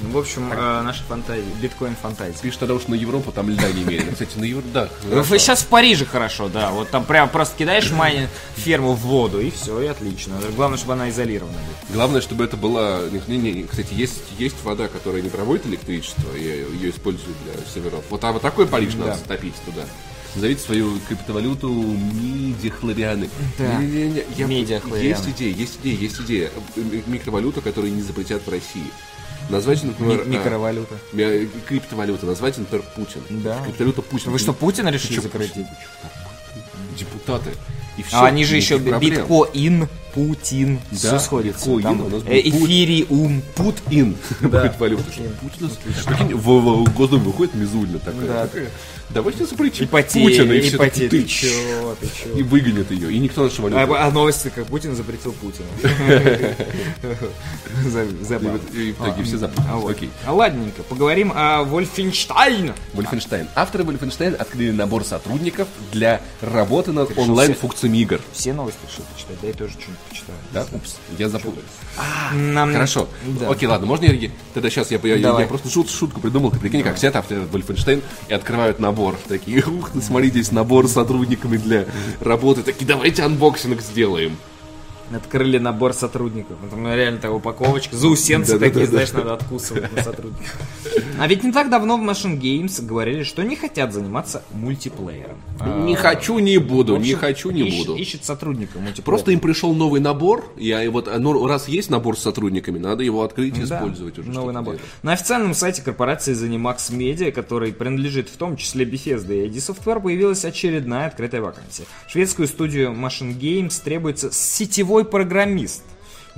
ну, в общем, э, наши фантазии, биткоин фантазии. Пишет тогда, что на Европу там льда не мерено. Кстати, на Европу, да. Ну, хорошо. Сейчас в Париже хорошо, да. Вот там прям просто кидаешь майнинг ферму в воду, и все, и отлично. Главное, чтобы она изолирована была. Главное, чтобы это была... Не, не, не, кстати, есть, есть вода, которая не проводит электричество, и ее используют для серверов. Вот, а вот такой Париж надо затопить туда. Назовите свою криптовалюту мидихлорианы. Да. Я-. Есть идея, есть идея, есть идея. Микровалюта, которую не запретят в России. Назвать, например... Ми- а, микровалюта. ми- Криптовалюта. Назвать, например, Путин. Да. Криптовалюта Путин. Вы что, Путина решили чё, закрыть? Депутаты. И все. А они же еще биткоин, Путин, Да, все сходится. биткоин, Там, у нас будет эфириум. Пут-ин. Будет валюта. Путин. Прикинь, в, Госдуму выходит Мизулина такая. Да. такая, Давайте запретим Ипотека, Путина. И все Ты чё, ты чё? И выгонят ее. И никто нашу валюту. А, а новости, как Путин запретил Путина. За- Забавно. И в итоге все запутались. А. Окей. А ладненько, поговорим о Вольфенштайне. Вольфенштейн. Авторы Вольфенштейн открыли набор сотрудников для работы над онлайн-функциями игр. Все новости решил почитать, да я тоже что-нибудь почитаю. Да? Упс, я запутал. Нам- Хорошо. Да. Окей, ладно, можно я... Тогда сейчас я, я, я просто шут- шутку придумал. Ты прикинь, как сидят авторы Вольфенштейн и открывают набор. Такие, ух ты, смотрите, здесь набор с сотрудниками для работы. Такие, давайте анбоксинг сделаем. Открыли набор сотрудников. Там реально такая упаковочка. Заусенцы Да-да-да-да. такие, знаешь, надо откусывать на сотрудников. А ведь не так давно в MachineGames говорили, что не хотят заниматься мультиплеером. Не хочу, не буду, общем, не хочу, не ищ- буду. Ищет сотрудника мультиплеера. Просто им пришел новый набор, я и вот ну, раз есть набор с сотрудниками, надо его открыть и Да, использовать уже. новый набор. делать. На официальном сайте корпорации ZeniMax Media, который принадлежит в том числе Bethesda и id Software, появилась очередная открытая вакансия. Шведскую студию MachineGames требуется сетевой программист.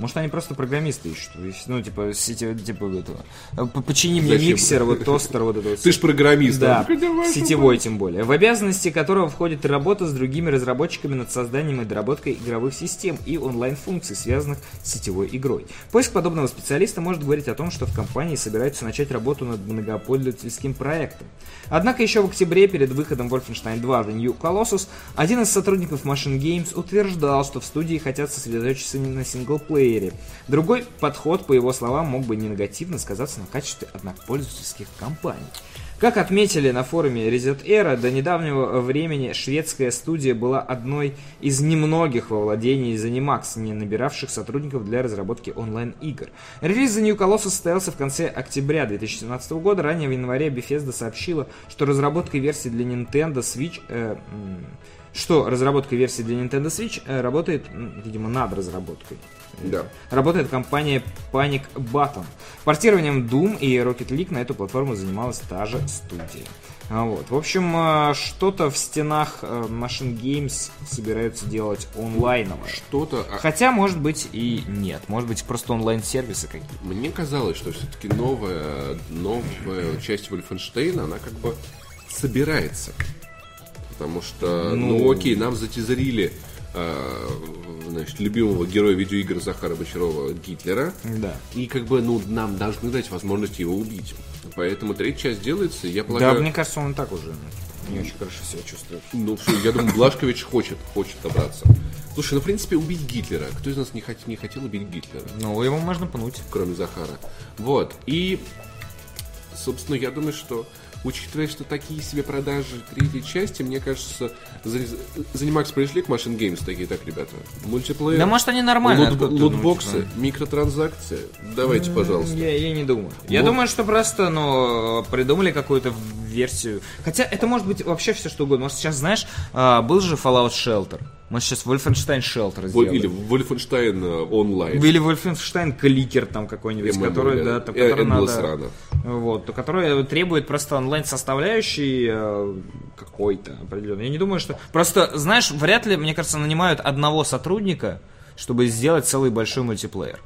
Может, они просто программисты ищут. Ну, типа, сети, типа, этого. «П- Почини мне миксер, вот тостер, вот это. Ты ж программист, Да, сетевой тем более. В обязанности которого входит работа с другими разработчиками над созданием и доработкой игровых систем и онлайн-функций, связанных с сетевой игрой. Поиск подобного специалиста может говорить о том, что в компании собираются начать работу над многопользовательским проектом. Однако еще в октябре, перед выходом Wolfenstein 2 The New Colossus, один из сотрудников Machine Games утверждал, что в студии хотят сосредоточиться не на синглплеере. Другой подход, по его словам, мог бы не негативно сказаться на качестве однопользовательских кампаний. Как отметили на форуме Reset Era, до недавнего времени шведская студия была одной из немногих во владении ZeniMax, не набиравших сотрудников для разработки онлайн-игр. Релиз The New Colossus состоялся в конце октября 2017 года. Ранее в январе Bethesda сообщила, что разработкой версии для Nintendo Switch... э, что разработка версии для Nintendo Switch э, работает, видимо, над разработкой. Да. Работает компания Panic Button. Портированием Doom и Rocket League на эту платформу занималась та же студия. А Вот. В общем, э, что-то в стенах э, Machine Games собираются делать онлайново. Что-то... а, Хотя, может быть, и нет. Может быть, просто онлайн-сервисы какие-то. Мне казалось, что все-таки новая, новая часть Вольфенштейна, она как бы собирается. Потому что, ну, Ну. окей, нам затизерили э, значит, любимого героя видеоигр Захара Бочарова Гитлера. Да. И как бы, ну, нам должны дать возможность его убить. Поэтому третья часть делается, я Да, полагаю... мне кажется, он и так уже не очень хорошо себя чувствует. Ну, всё, я думаю, Блашкович хочет, хочет добраться. Слушай, ну, в принципе, убить Гитлера. Кто из нас не, хот- не хотел убить Гитлера? Ну, его можно пнуть. кроме Захара. Вот. И, собственно, я думаю, что учитывая, что такие себе продажи третьей части, мне кажется, Zenimax пришли к Machine Games такие, так, ребята, мультиплеер, Да, может, они нормально. лут- лутбоксы, микротранзакции, давайте, пожалуйста. Я, я не думаю. Я Вот. думаю, что просто, ну, придумали какую-то версию. Хотя это может быть вообще все что угодно. Может, сейчас, знаешь, а, был же Fallout Shelter. Может, сейчас Wolfenstein Shelter сделали. Или Wolfenstein э, онлайн. Или Wolfenstein Кликер там какой-нибудь, MMO, который, да. то- Э, который надо... Run. Вот, то, который требует просто онлайн-составляющей э, какой-то определенной. Я не думаю, что... Просто, знаешь, вряд ли, мне кажется, нанимают одного сотрудника, чтобы сделать целый большой мультиплеер.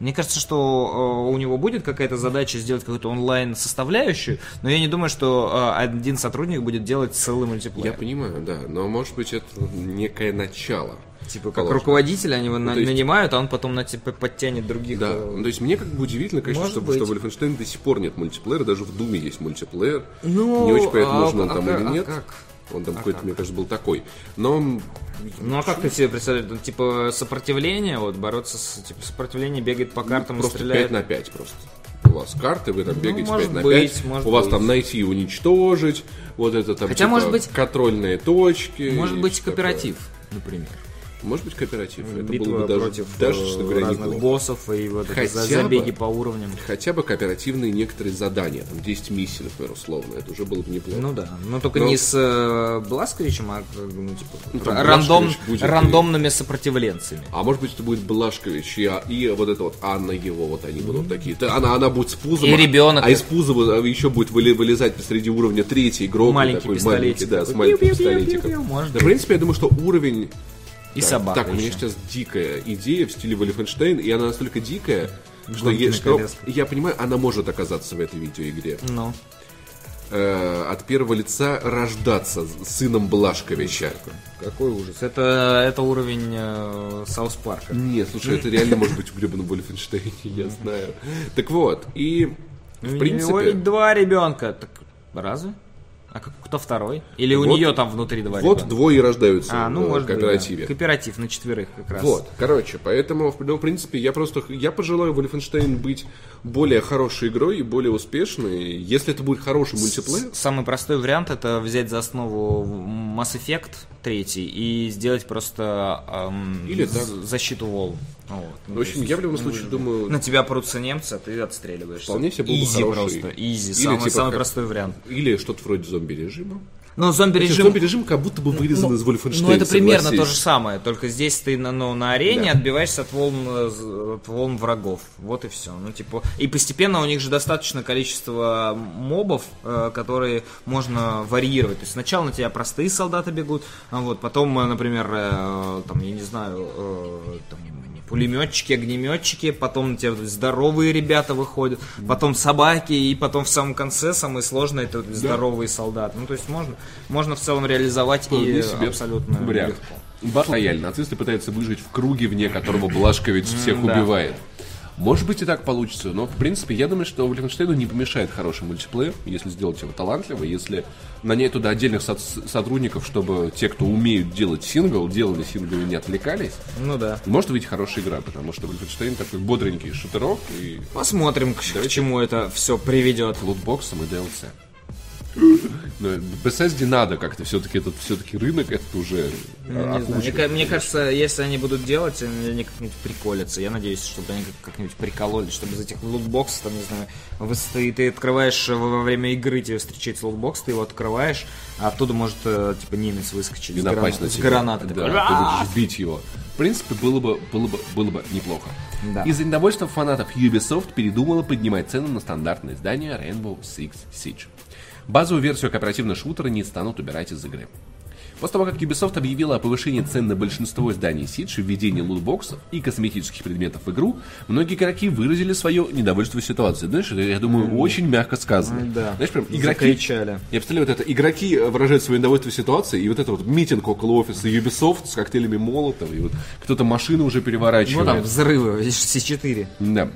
Мне кажется, что э, у него будет какая-то задача сделать какую-то онлайн-составляющую, но я не думаю, что э, один сотрудник будет делать целый мультиплеер. Я понимаю, да, но может быть это некое начало. Типа, как руководителя они его на- то есть- нанимают, а он потом на типа подтянет других. Да, ну, то есть мне как бы удивительно, конечно, Может что, быть. что в Wolfenstein до сих пор нет мультиплеера, даже в Думе есть мультиплеер. Ну, не очень понятно, а- нужен он а там как- или а нет. как? Он там какой-то, мне кажется, был такой. Но Ну а как ты себе представляешь? Ну, Типа сопротивление, вот бороться с типа сопротивление, бегает по картам и просто стреляет. 5 на 5 просто. У вас карты, вы там бегаете может 5 на быть, 5. может У вас быть. там найти и уничтожить. Вот это там Хотя, типа, может быть- контрольные точки. Может быть кооператив, например. Может быть кооператив. Это Битва было бы даже, против даже э, честно говоря, разных неплохо. боссов и вот это Хотя бы- забеги по уровням. Хотя бы кооперативные некоторые задания. Там 10 миссий, например, условно. Это уже было бы неплохо. Ну да, но только Но- не с э, Бласковичем, а ну, типа, Ну, там рандом, будет и- рандомными сопротивленцами. А может быть, это будет Блашкович и, а- и вот это вот Анна его, вот они будут такие. Та- Она, она будет с пузом. И а- ребенок. А из пузова еще будет вылезать посреди уровня третий игрок. Маленький такой пистолетик. маленький, да, с маленьким пистолетиком. в принципе, я думаю, что уровень... И Так, собака Так, у меня еще. сейчас дикая идея в стиле Wolfenstein, и она настолько дикая, что, на что я понимаю, она может оказаться в этой видеоигре. Ну, Э, от первого лица рождаться сыном Блашковича. какой ужас. Это, это уровень э, Саус Парка. Нет, слушай, это реально может быть в гребаном Вольфенштейне, я знаю. Так вот, и в У него принципе... два ребенка. Так разве? А кто второй? Или у Вот- нее там внутри два Вот ребенка? двое рождаются А, ну, в может быть, да. кооперативе. Кооператив на четверых как раз. Вот, короче, поэтому, в- ну, в принципе, я просто, я пожелаю Wolfenstein быть более хорошей игрой и более успешной, если это будет хороший мультиплеер. Самый простой вариант это взять за основу Mass Effect 3 и сделать просто эм, Или так. защиту волн. Вот. Ну, В общем, то есть, я в любом ну, случае думаю, На тебя прутся немцы, а ты отстреливаешься. Вполне себе был бы Изи хороший. просто, изи, Или самый, типа самый как- простой вариант. или что-то вроде зомби-режима. Ну, зомби-режим... Зомби-режим как будто бы вырезан из Wolfenstein, Ну, это примерно согласись. то же самое, только здесь ты на, ну, на арене Да. отбиваешься от волн, от волн врагов. Вот и все. Ну, типа, и постепенно у них же достаточно количество мобов, э, которые можно варьировать. То есть сначала на тебя простые солдаты бегут, а вот, потом, э, например, э, там, я не знаю, там, пулеметчики, огнеметчики, потом на тебя здоровые ребята выходят, потом собаки, и потом в самом конце самое сложное это вот здоровые солдаты. Ну, то есть можно, можно в целом реализовать и Вполне себе абсолютно вариант. легко. Батл рояль. Нацисты пытаются выжить в круге, вне которого Блашкович всех да. Может быть и так получится, но в принципе я думаю, что Wolfenstein не помешает хороший мультиплеер, если сделать его талантливо, если нанять туда отдельных со- сотрудников, чтобы те, кто умеют делать сингл, делали сингл и не отвлекались. Ну да. Может выйти хорошая игра, потому что Wolfenstein такой бодренький шутерок и Посмотрим, к, к чему это все приведет. лутбоксом и DLC. Bethesda надо как-то, все-таки этот все-таки рынок, это уже Ну, не знаю. Мне, ка- мне кажется, если они будут делать, они как-нибудь приколятся. Я надеюсь, чтобы они как- как-нибудь прикололи, чтобы из этих лутбоксов, там, не знаю, ты, ты открываешь э, во время игры, тебе встречается лутбокс, ты его открываешь, а оттуда может, э, типа, немец выскочить и с, напасть гранат- на с тебя. гранатой. Да, такой, ты «А!» будешь бить его. В принципе, было бы, было бы, было бы неплохо. Да. Из-за недовольства фанатов Ubisoft передумала поднимать цены на стандартное издание Rainbow Six Siege. Базовую версию кооперативного шутера не станут убирать из игры. После того, как Ubisoft объявила о повышении цен на большинство изданий Siege, введении лутбоксов и косметических предметов в игру, многие игроки выразили свое недовольство ситуацией. Знаешь, это, я думаю, очень мягко сказано. Да. Знаешь, прям игроки... Закричали. Я представляю, вот это, игроки выражают свое недовольство ситуацией, и вот это вот митинг около офиса Ubisoft с коктейлями Молотова, и вот кто-то машину уже переворачивает. Ну там взрывы, C4. Да.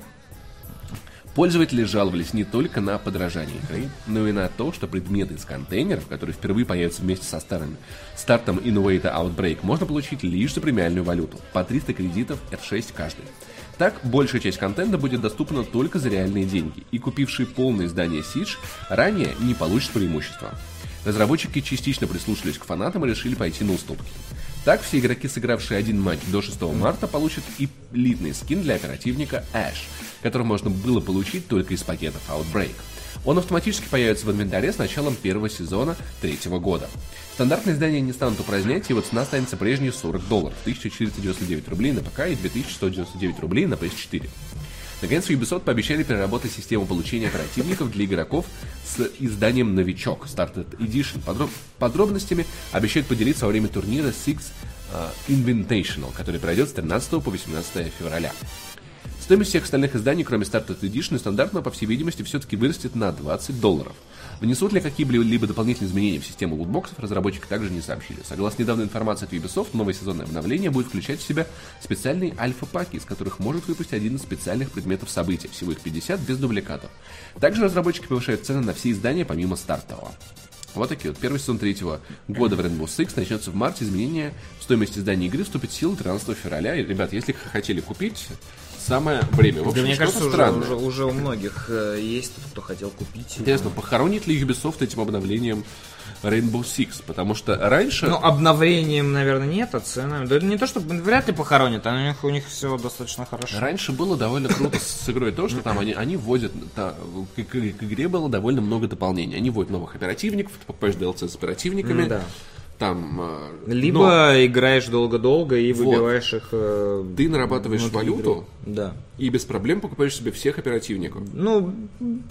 Пользователи жаловались не только на подражание игры, но и на то, что предметы из контейнеров, которые впервые появятся вместе со старыми стартом Innovator Outbreak, можно получить лишь за премиальную валюту, по 300 кредитов R6 каждый. Так, большая часть контента будет доступна только за реальные деньги, и купившие полное издание Siege ранее не получат преимущества. Разработчики частично прислушались к фанатам и решили пойти на уступки. Так, все игроки, сыгравшие один матч до 6 марта, получат элитный скин для оперативника Ash, который можно было получить только из пакетов Outbreak. Он автоматически появится в инвентаре с началом первого сезона третьего года. Стандартные издания не станут упразднять, его цена останется прежней 40 долларов, 1499 рублей на ПК и 2199 рублей на PS4. Наконец, Ubisoft пообещали переработать систему получения оперативников для игроков с изданием «Новичок» Started Edition. Подроб- подробностями обещают поделиться во время турнира Six э, Invitational, который пройдет с 13 по 18 февраля. Стоимость всех остальных изданий, кроме Started Edition и стандартного, по всей видимости, все-таки вырастет на 20 долларов. Внесут ли какие-либо дополнительные изменения в систему лутбоксов, разработчики также не сообщили. Согласно недавней информации от Ubisoft, новое сезонное обновление будет включать в себя специальные альфа-паки, из которых может выпустить один из специальных предметов события, всего их 50 без дубликатов. Также разработчики повышают цены на все издания помимо стартового. Вот такие вот. Первый сезон третьего года в Rainbow Six начнется в марте. Изменение в стоимости издания игры вступит в силу 13 февраля. И, ребят, если хотели купить, самое время. В Да общем, мне что-то кажется, уже, уже, уже у многих э, есть, кто хотел купить. Интересно, похоронит ли Ubisoft этим обновлением Rainbow Six? Потому что раньше... Ну, обновлением, наверное, нет, а ценами. Да не то, что вряд ли похоронят, а у них, у них все достаточно хорошо. Раньше было довольно круто с игрой то, что там они, они вводят, та- к, к- к игре было довольно много дополнений. Они вводят новых оперативников, ты покупаешь DLC с оперативниками. М, да. Там, э, Либо но играешь долго-долго и Вот. выбиваешь их. э, ты нарабатываешь валюту игры. Да. и без проблем покупаешь себе всех оперативников. Ну,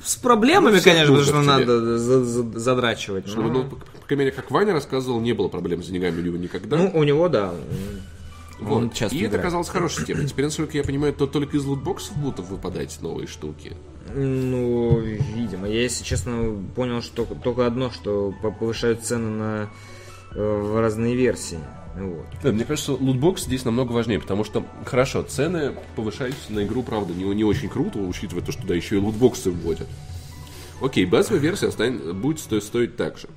с проблемами, Ну, конечно, потому нужно что надо за- за- задрачивать. Чтобы, но- ну, по, по крайней мере, как Ваня рассказывал, не было проблем с деньгами у него никогда. Ну, у него, да. Вот. Он часто и это играет. оказалось хорошей системой. Теперь, насколько я понимаю, то только из лутбоксов будут выпадать новые штуки. Ну, видимо. Я, если честно, понял, что только одно, что по- повышают цены на э, разные версии. Вот. Да, мне кажется, лутбокс здесь намного важнее, потому что, хорошо, цены повышаются на игру, правда, не, не очень круто, учитывая то, что да, еще и лутбоксы вводят. Окей, базовая версия останет, будет сто- стоить так же.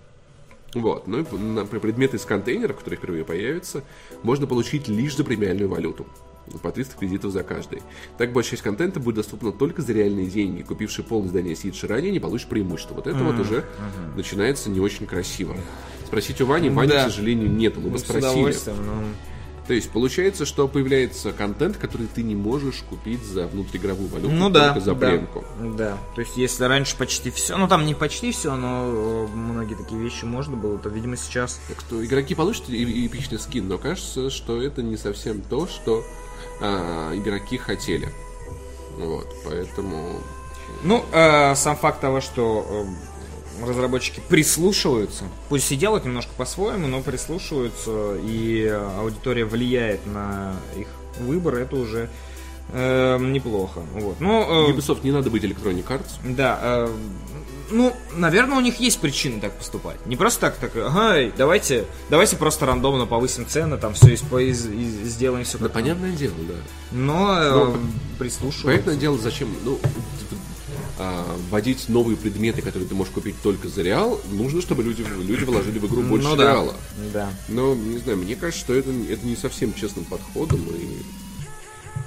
Вот, ну и на- предметы из контейнеров, которые впервые появятся, можно получить лишь за премиальную валюту. По 300 кредитов за каждый. Так большая часть контента будет доступна только за реальные деньги. Купивший полное издание Сидж ранее не получит преимущество. Вот это вот уже начинается не очень красиво. Спросить у Вани, Вани, Да. к сожалению, нет. Мы бы Ну, спросили. но... То есть получается, что появляется контент, который ты не можешь купить за внутриигровую валюту, Ну только да, за да, пленку. да. То есть, если раньше почти все, ну там не почти все, но э, многие такие вещи можно было, то, видимо, сейчас Так что игроки получат эпичный скин, но кажется, что это не совсем то, что а, игроки хотели. Вот, поэтому... Ну, э, сам факт того, что э, разработчики прислушиваются, пусть и делают немножко по-своему, но прислушиваются, и э, аудитория влияет на их выбор, это уже э, неплохо. Вот. Ну, э, Ubisoft не надо быть Electronic Arts. да, э, ну, наверное, у них есть причины так поступать. Не просто так, так, ага, давайте, давайте просто рандомно повысим цены, там все сделаем все Да, понятное дело, да. Но э, Ну, прислушиваются. Понятное дело, зачем, ну, а, вводить новые предметы, которые ты можешь купить только за реал, нужно, чтобы люди, люди вложили в игру больше ну, да. реала. Да. Но, не знаю, мне кажется, что это, это не совсем честным подходом, и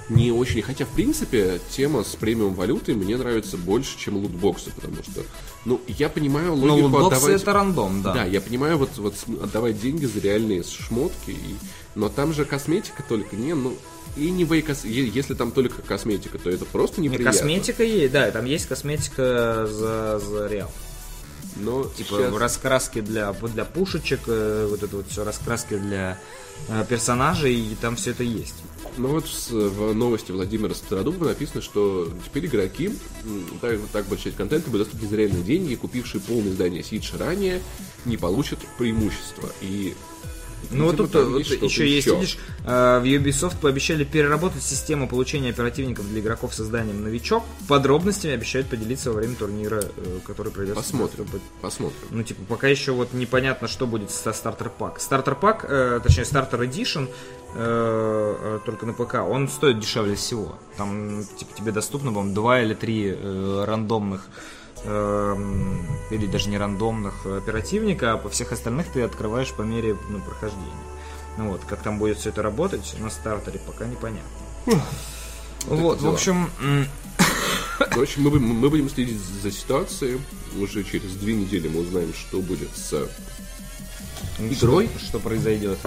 не очень. Хотя, в принципе, тема с премиум валютой мне нравится больше, чем лутбоксы, потому что, ну, я понимаю Но логику лутбоксы отдавать... это рандом, да. Да, я понимаю, вот, вот отдавать деньги за реальные шмотки, и... но там же косметика только, не, ну, и не вейкос... Если там только косметика, то это просто Не, неприятно. косметика есть, да, там есть косметика за, за реал. Но Типа щас- раскраски для, для пушечек, э, вот это вот все раскраски для э, персонажей, и там все это есть. Ну вот в новости Владимира Стародуба написано, что теперь игроки, так, так большая часть контента будет доступны за реальные деньги, купившие полное издание Сидж ранее, не получат преимущества. И Ну вот тут там вот что-то еще есть, еще. видишь, э, в Ubisoft пообещали переработать систему получения оперативников для игроков созданием новичок. Подробностями обещают поделиться во время турнира, э, который пройдет. Посмотрим, 17 посмотрим. Ну, типа, пока еще вот непонятно, что будет со стартер пак. Стартер пак, точнее, стартер Edition, э, только на ПК, он стоит дешевле всего. Там, типа, тебе доступно, по два или три рандомных или даже не рандомных оперативника, а по всех остальных ты открываешь по мере ну, прохождения. Ну вот, как там будет все это работать на стартере, пока непонятно. Вот, в общем, общем, мы, будем- мы будем следить за ситуацией. Уже через две недели мы узнаем, что будет с игрой. что, что произойдет.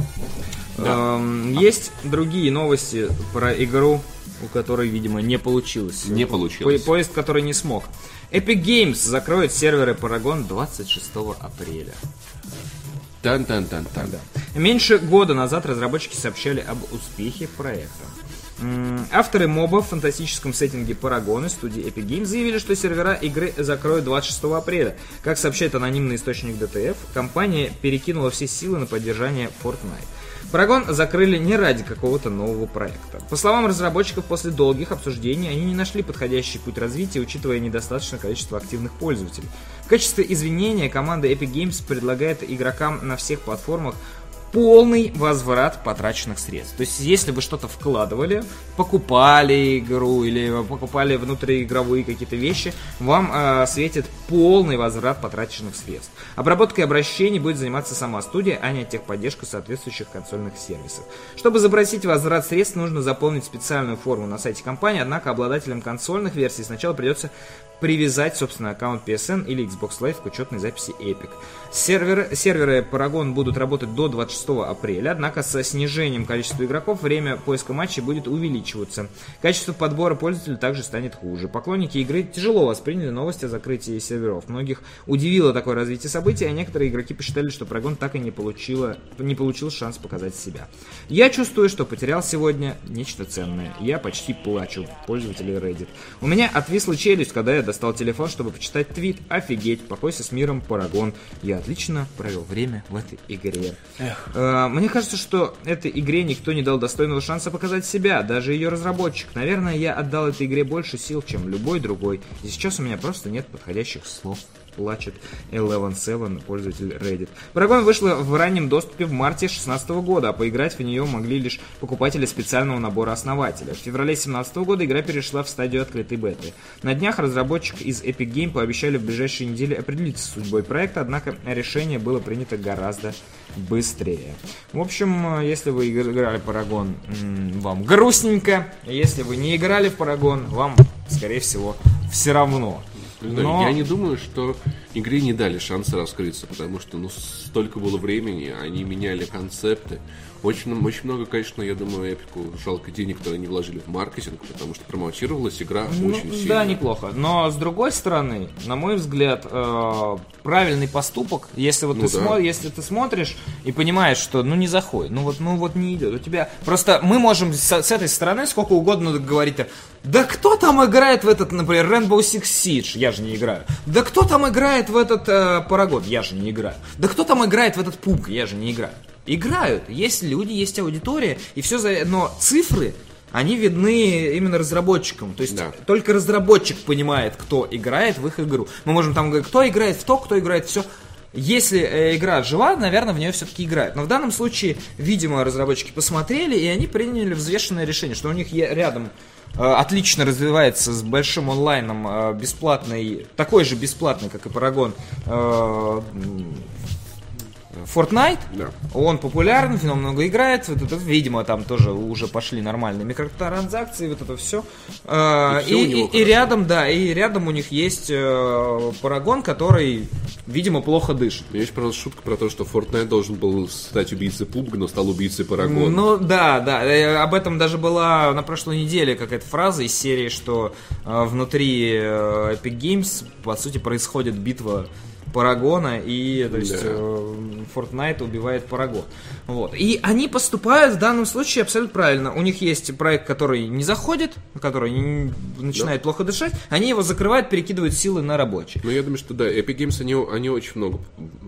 Эм, есть другие новости про игру, у которой, видимо, не получилось. Не получилось. По- поезд, который не смог. Epic Games закроет серверы Paragon 26 апреля. Тан-тан-тан-тан. Меньше года назад разработчики сообщали об успехе проекта. Авторы моба в фантастическом сеттинге из студии Epic Games заявили, что сервера игры закроют 26 апреля. Как сообщает анонимный источник DTF, компания перекинула все силы на поддержание Fortnite. Paragon закрыли не ради какого-то нового проекта. По словам разработчиков, после долгих обсуждений они не нашли подходящий путь развития, учитывая недостаточное количество активных пользователей. В качестве извинения команда Epic Games предлагает игрокам на всех платформах полный возврат потраченных средств. То есть, если вы что-то вкладывали, покупали игру или покупали внутриигровые какие-то вещи, вам э, светит полный возврат потраченных средств. Обработкой обращений будет заниматься сама студия, а не техподдержка соответствующих консольных сервисов. Чтобы запросить возврат средств, нужно заполнить специальную форму на сайте компании, однако обладателям консольных версий сначала придется привязать, собственно, аккаунт PSN или Xbox Live к учетной записи Epic. Сервер, серверы Paragon будут работать до 26 апреля, однако со снижением количества игроков время поиска матчей будет увеличиваться. Качество подбора пользователей также станет хуже. Поклонники игры тяжело восприняли новость о закрытии серверов. Многих удивило такое развитие событий, а некоторые игроки посчитали, что Paragon так и не, получила, не получил шанс показать себя. Я чувствую, что потерял сегодня нечто ценное. Я почти плачу, пользователи Reddit. У меня отвисла челюсть, когда я достал телефон, чтобы почитать твит. Офигеть, покойся с миром, Парагон. Я отлично провел время в этой игре. Э, Мне кажется, что этой игре никто не дал достойного шанса показать себя, даже ее разработчик. Наверное, я отдал этой игре больше сил, чем любой другой. И сейчас у меня просто нет подходящих слов плачет Eleven Seven, пользователь Reddit. Paragon вышла в раннем доступе в марте 2016 года, а поиграть в нее могли лишь покупатели специального набора основателя. В феврале 2017 года игра перешла в стадию открытой беты. На днях разработчик из Epic Game пообещали в ближайшие недели определиться с судьбой проекта, однако решение было принято гораздо быстрее. В общем, если вы играли в м, вам грустненько. Если вы не играли в Paragon, вам, скорее всего, все равно. Знаю, Но- Я не думаю, что игре не дали шанса раскрыться, потому что ну, столько было времени, они меняли концепты. Очень, очень много, конечно, я думаю, Эпику жалко денег, которые они вложили в маркетинг, потому что промоутировалась игра Ну, очень сильно. Да, неплохо. Но с другой стороны, на мой взгляд, э, правильный поступок, если вот Ну ты да. смо- если ты смотришь и понимаешь, что ну не заходит, ну вот, ну вот не идет. У тебя просто мы можем с, с этой стороны сколько угодно говорить, да кто там играет в этот, например, Rainbow Six Siege, я же не играю. Да кто там играет в этот э, Paragon, я же не играю. Да кто там играет в этот PUBG, я же не играю. Играют, есть люди, есть аудитория, и все за... Но цифры, они видны именно разработчикам. То есть Да. только разработчик понимает, кто играет в их игру. Мы можем там говорить, кто играет в то, кто играет в все. Если э, игра жива, наверное, в нее все-таки играют. Но в данном случае, видимо, разработчики посмотрели, и они приняли взвешенное решение, что у них рядом отлично развивается с большим онлайном э, бесплатный, такой же бесплатный, как и Paragon, э, Fortnite. Да. Он популярен, в нем много играет. Вот это, видимо, там тоже уже пошли нормальные микротранзакции, вот это все. И всё у И, него и хорошо. рядом, да, и рядом у них есть э, Парагон, который, видимо, плохо дышит. У меня есть, пожалуйста, шутка про то, что Fortnite должен был стать убийцей PUBG, но стал убийцей Парагона. Ну да, да. э, Об этом даже была на прошлой неделе какая-то фраза из серии, что э, внутри э, Epic Games, по сути, происходит битва Парагона, и то есть Да. э, Fortnite убивает Парагон. Вот. И они поступают в данном случае абсолютно правильно. У них есть проект, который не заходит, который не- начинает плохо дышать, они его закрывают, перекидывают силы на рабочий. Ну, я думаю, что да, Epic Games, они, они очень много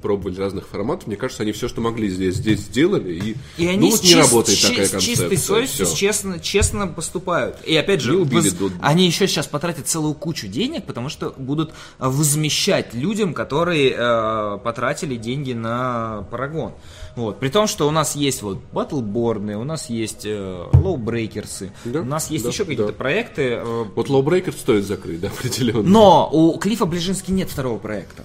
пробовали разных форматов. Мне кажется, они все, что могли здесь, здесь сделали, и, И они ну, вот не чис- работает с такая концепция. чистой совестью, честно, честно поступают. И опять же, Не убили воз- они еще сейчас потратят целую кучу денег, потому что будут возмещать людям, которые э, потратили деньги на Парагон. Вот. При том, что у нас есть вот Battleborn, у нас есть э, Lowbreakers, Да, у нас есть да, еще какие-то да. проекты. э, Вот Lowbreaker стоит закрыть, да, определенно. но у Клифа Ближински нет второго проекта.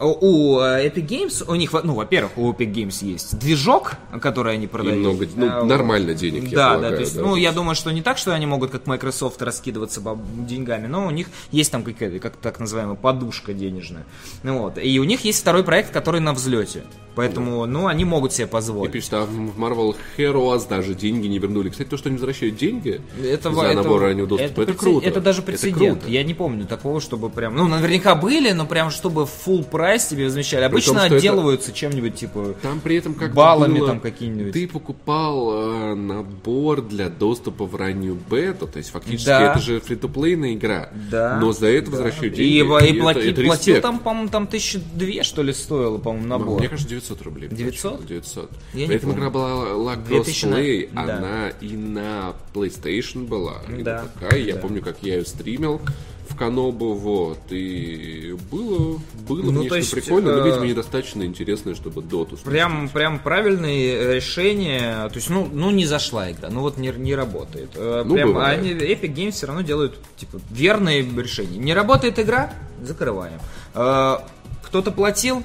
У э, Epic Games, у них, ну, во-первых, у Epic Games есть движок, который они продают. много- ну, Э, нормально денег, я да, полагаю, да, то есть, да, ну, я думаю, что не так, что они могут, как Microsoft, раскидываться деньгами, но у них есть там какая-то, как так называемая, подушка денежная. Ну, вот. И у них есть второй проект, который на взлете. Поэтому, ну, они могут себе И позволить. пишет, а в Marvel Heroes даже деньги не вернули. Кстати, то, что они возвращают деньги Это, за это- набор раннего доступа, это, прецед- круто. Это даже Это прецедент. круто. Я не помню такого, чтобы прям... Ну, наверняка были, но прям чтобы full прайс тебе возмещали. Обычно том, что это- отделываются чем-нибудь типа... Там при этом как Баллами было, там какими-нибудь. Ты покупал э, набор для доступа в раннюю бету, то есть фактически Да. это же фри-то-плейная игра. Да. Но за это да. возвращают И, деньги. и, это- плати- это платил респект. там, по-моему, там тысячи две, что ли, стоило, по-моему, Ну, набор. Мне кажется, 900 рублей. 900? 900. Я При этом помню. игра была La 2000 на- Crossplay, да. она и на PlayStation была, и Да. на ПК. И Я Да. помню, как я ее стримил в Канобу, вот, и было, было Ну, внешне то есть, прикольно, но, э, видимо, недостаточно интересно, чтобы доту Прям, прям правильные решения. То есть, ну, ну не зашла игра, ну вот не, не работает. Э, Ну, прям, бывает. они, Epic Games все равно делают типа верные решения. Не работает игра, закрываем. Э, Кто-то платил,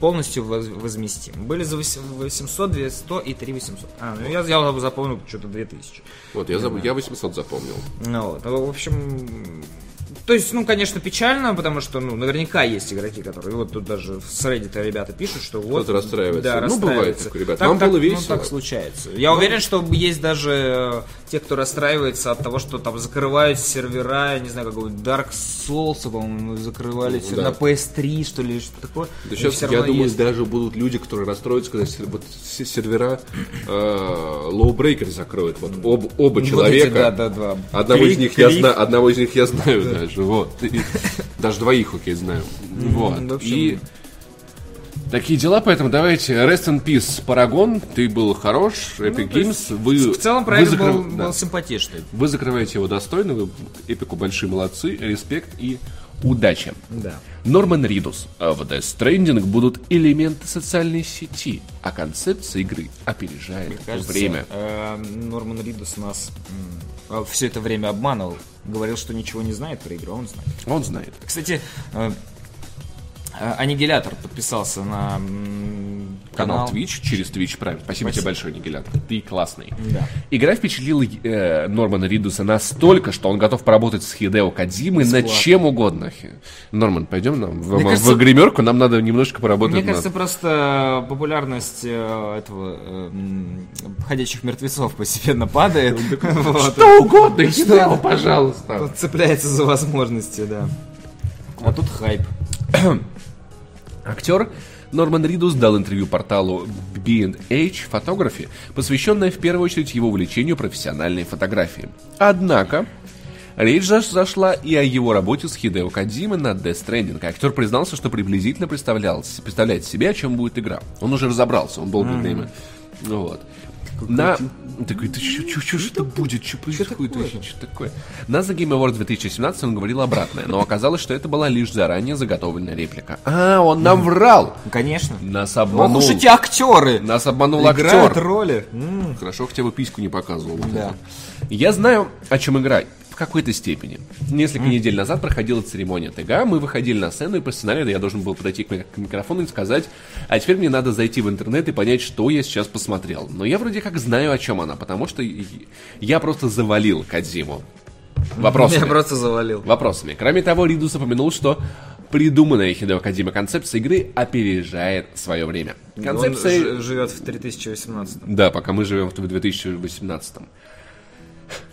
полностью воз- возместим. Были за 800, 200 и 3 800. А, ну я, я запомнил что-то 2000. Вот, я, заб- я 800 запомнил. Ну, вот, в общем, то есть, ну, конечно, печально, потому что, ну, наверняка есть игроки, которые, вот тут даже с Reddit ребята пишут, что вот... Кто-то расстраивается. Да, Ну, бывает такое, ребят. Так, Вам так, было ну, весело? так случается. Я уверен, что есть даже э, те, кто расстраивается от того, что там закрывают сервера, я не знаю, какого-нибудь Dark Souls, по-моему, закрывали Ну, да. на PS3, что ли, что такое. Да сейчас, я думаю, есть. даже будут люди, которые расстроятся, когда сер- вот сервера э, Lowbreaker закроют. Вот об- оба Вот эти, человека. да, да, да. Одного из Крик, них я крик. знаю, одного из них я знаю даже, вот. И даже двоих, окей, знаю. Вот. И такие дела, поэтому давайте Rest in Peace, Парагон, ты был хорош, Epic Games, вы Ну, В целом вы проект закры- был, да. был симпатичный. Вы закрываете его достойно, вы Эпику большие молодцы, респект и удачи. Да. Норман Ридус. А В Death Stranding будут элементы социальной сети, а концепция игры опережает Кажется, время. э, Норман Ридус нас все это время обманывал. Говорил, что ничего не знает про игру, а он знает. Он знает. Кстати, э, Аннигилятор подписался на Канал канал. Twitch через Twitch Prime. Спасибо, тебе большое, Нигелятор. Ты классный. Да. Игра впечатлила э, Нормана Ридуса настолько, что он готов поработать с Хидео Кадзимой над Бесплатно. чем угодно. Норман, пойдем нам в, кажется- в гримерку, нам надо немножко поработать Мне над- кажется, просто популярность э, этого э, ходячих мертвецов постепенно падает. Что угодно, Хидео, пожалуйста. Цепляется за возможности, да. А тут хайп. Актер Норман Ридус дал интервью порталу B&H Photography, посвященное в первую очередь его увлечению профессиональной фотографией. Однако, речь заш- зашла и о его работе с Хидео Кадзимой над Death Stranding. Актер признался, что приблизительно представлял, представляет себе, о чем будет игра. Он уже разобрался, он долгое время. Ну Вот. На... Такой, ты что, что, что это будет, что происходит вообще, что такое? На The Game Awards 2017 он говорил обратное, но оказалось, что это была лишь заранее заготовленная реплика. А, он нам врал! Конечно. Нас Ох обманул. уж эти актеры. Нас обманул Играют актер. роли. М, Хорошо, хотя бы письку не показывал. Да. Я знаю, о чем игра. Какой-то степени. Несколько недель назад проходила церемония ТГ, мы выходили на сцену, и по сценарию я должен был подойти к ми- к микрофону и сказать, а теперь мне надо зайти в интернет и понять, что я сейчас посмотрел. Но я вроде как знаю, о чем она, потому что я просто завалил Кадзиму. Вопросами. Я просто завалил. Вопросами. Кроме того, Ридус упомянул, что придуманная Хидео Кадима концепция игры опережает свое время. Концепция... Он живет в 3018. Да, пока мы живем в 2018.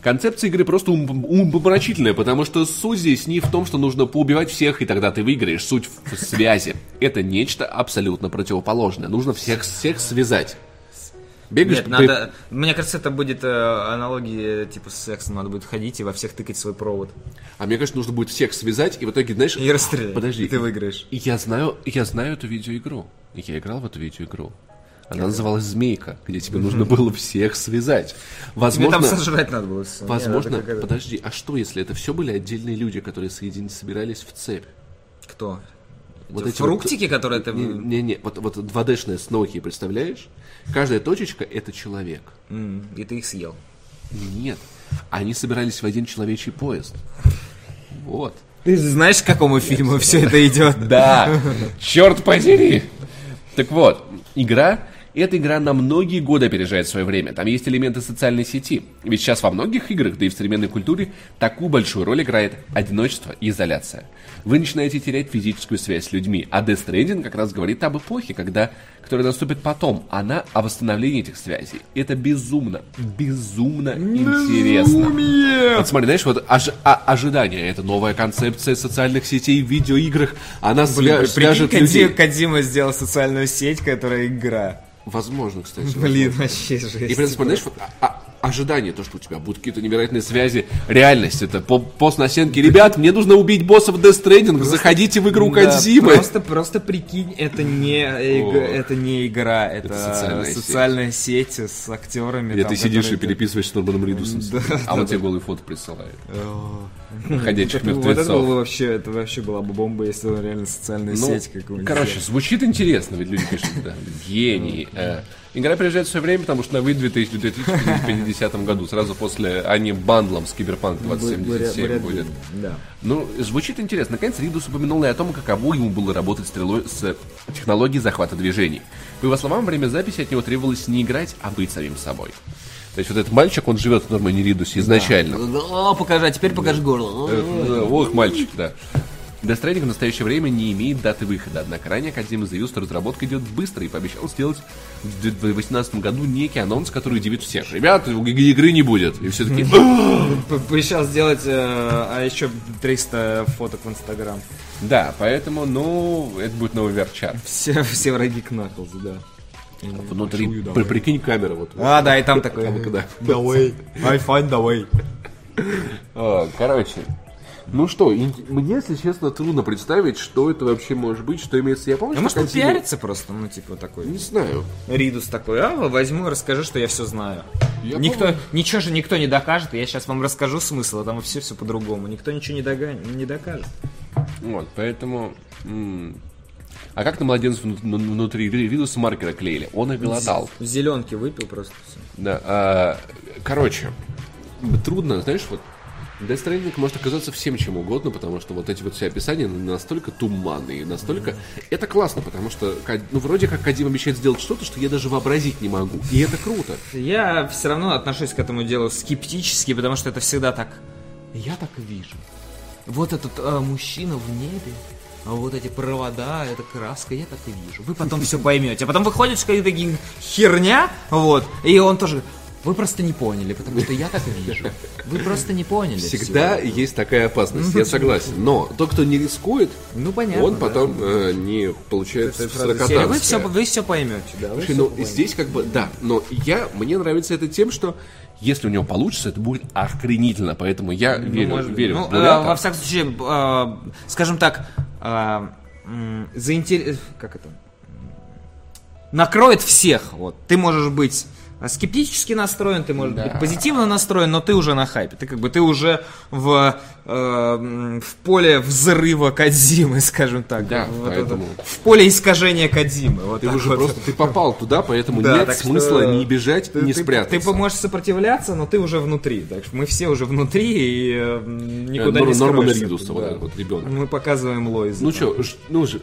Концепция игры просто ум- умопомрачительная, потому что суть здесь не в том, что нужно поубивать всех, и тогда ты выиграешь. Суть в связи. Это нечто абсолютно противоположное. Нужно всех, всех связать. Бегаешь, Нет, надо... Мне кажется, это будет э, аналогии типа с сексом. Надо будет ходить и во всех тыкать свой провод. А мне кажется, нужно будет всех связать, и в итоге, знаешь... И расстрелять. Подожди. И ты выиграешь. Я знаю, я знаю эту видеоигру. Я играл в эту видеоигру. Она называлась «Змейка», где тебе нужно было всех связать. Тебе Возможно, там сожрать надо было возможно, это какая-то- подожди, а что, если это все были отдельные люди, которые соедин... собирались в цепь? Кто? Вот Эти вот- Фруктики, которые ты... Не-не, вот, вот 2D-шные сноуки, представляешь? Каждая точечка — это человек. М, И ты их съел. Нет, они собирались в один человечий поезд. Вот. Ты знаешь, к какому фильму все это идет? Да, черт подери. Так вот, игра эта игра на многие годы опережает свое время. Там есть элементы социальной сети. Ведь сейчас во многих играх, да и в современной культуре, такую большую роль играет одиночество и изоляция. Вы начинаете терять физическую связь с людьми, а Death Stranding как раз говорит об эпохе, когда, которая наступит потом. Она о восстановлении этих связей. Это безумно, безумно интересно. Вот смотри, знаешь, вот ожи- а- ожидание, это новая концепция социальных сетей в видеоиграх. Она свя- свяжет Прикинь, людей. Кодзима сделал социальную сеть, которая игра. Возможно, кстати. Блин, вообще жесть. И, в принципе, знаешь, вот, а- а- ожидание, то, что у тебя будут какие-то невероятные связи, реальность, это по- пост на стенке. Ребят, мне нужно убить боссов Death Stranding, заходите в игру Да, Кодзимы. Просто, просто прикинь, это не, О. это не игра, это, социальная социальная, сеть. с актерами. Где там, ты сидишь и которые- переписываешь с Норманом Ридусом, Да, а он тебе голые фото присылает. Ходячих Это- Вот это было мертвецов. вообще, это вообще была бы бомба, если он реально социальная Ну, сеть какую-нибудь. короче, звучит интересно, ведь люди пишут, да, гений. Игра приезжает в свое время, потому что она выйдет в 2000 2050 году, сразу после, не бандлом с Киберпанк Вряд- 2077 вряд будет. Да. Ну, звучит интересно. Наконец, Ридус упомянул и о том, каково ему было работать стрелой с технологией захвата движений. По его словам, во время записи от него требовалось не играть, а быть самим собой. То есть вот этот мальчик, он живет в Нормане Ридусе изначально. О, покажи, а теперь покажи горло. Э, Ох, мальчик, да. Death Stranding в настоящее время не имеет даты выхода, однако ранее Кодзима заявил, что разработка идет быстро и пообещал сделать в 2018 году некий анонс, который удивит всех. Иг- игры не будет. И все таки Пообещал сделать, э, а еще 300 фоток в Инстаграм. Да, поэтому, ну, это будет новый верчар. Все, все враги Кнаклза, да. Внутри, при- прикинь, камера вот. А, да, и там такой. Да. Давай. I find the way. Короче, ну что, мне, если честно, трудно представить, что это вообще может быть, что имеется. Я помню, Ну, что может, он пиарится просто, ну, типа, такой. Не знаю. Ридус такой, а, возьму и расскажу, что я все знаю. Я никто, помню. ничего же никто не докажет, я сейчас вам расскажу смысл, а там все все по-другому. Никто ничего не, дога- не докажет. Вот, поэтому... А как на младенцев вну- вну- внутри Ри- Ридуса маркера клеили? Он их глотал. Зеленки выпил просто все. Да, а, короче, трудно, знаешь, вот Stranding может оказаться всем чем угодно, потому что вот эти вот все описания настолько туманные, настолько... Это классно, потому что, ну, вроде как Кадим обещает сделать что-то, что я даже вообразить не могу. И это круто. Я все равно отношусь к этому делу скептически, потому что это всегда так. Я так вижу. Вот этот э, мужчина в небе, а вот эти провода, эта краска, я так и вижу. Вы потом все поймете. А потом выходит какая-то херня, вот, и он тоже. Вы просто не поняли, потому что я так и вижу. Вы просто не поняли. Всегда всего. есть такая опасность, я согласен. Но тот, кто не рискует, Ну понятно. он да. потом э, не получает серия, Вы все, сорокотанское. вы все поймете, да. вы Слушай, ну поймете. здесь как бы, да, но я, мне нравится это тем, что если у него получится, это будет охренительно, поэтому я Ну, верю, может верю Ну, в э, Булята. во всяком случае, э, скажем так, э, м, заинтер- как это? Накроет всех. Вот. Ты можешь быть э, скептически настроен, ты можешь быть позитивно настроен, но ты уже на хайпе. Ты как бы ты уже в э, в поле взрыва Кадзимы, скажем так. Да, Вот поэтому- это. В поле искажения Кадзимы. Вот Ты уже вот. просто ты попал туда, поэтому Да, нет так что смысла ни бежать, ты- ни ты- спрятаться. Ты можешь сопротивляться, но ты уже внутри. Так что мы все уже внутри и э, никуда Э, не Нор- Нормана скроешься. Ридуса, вот Да. этот вот ребенок. Мы показываем Лойза. Ну что, ну, ж- ж-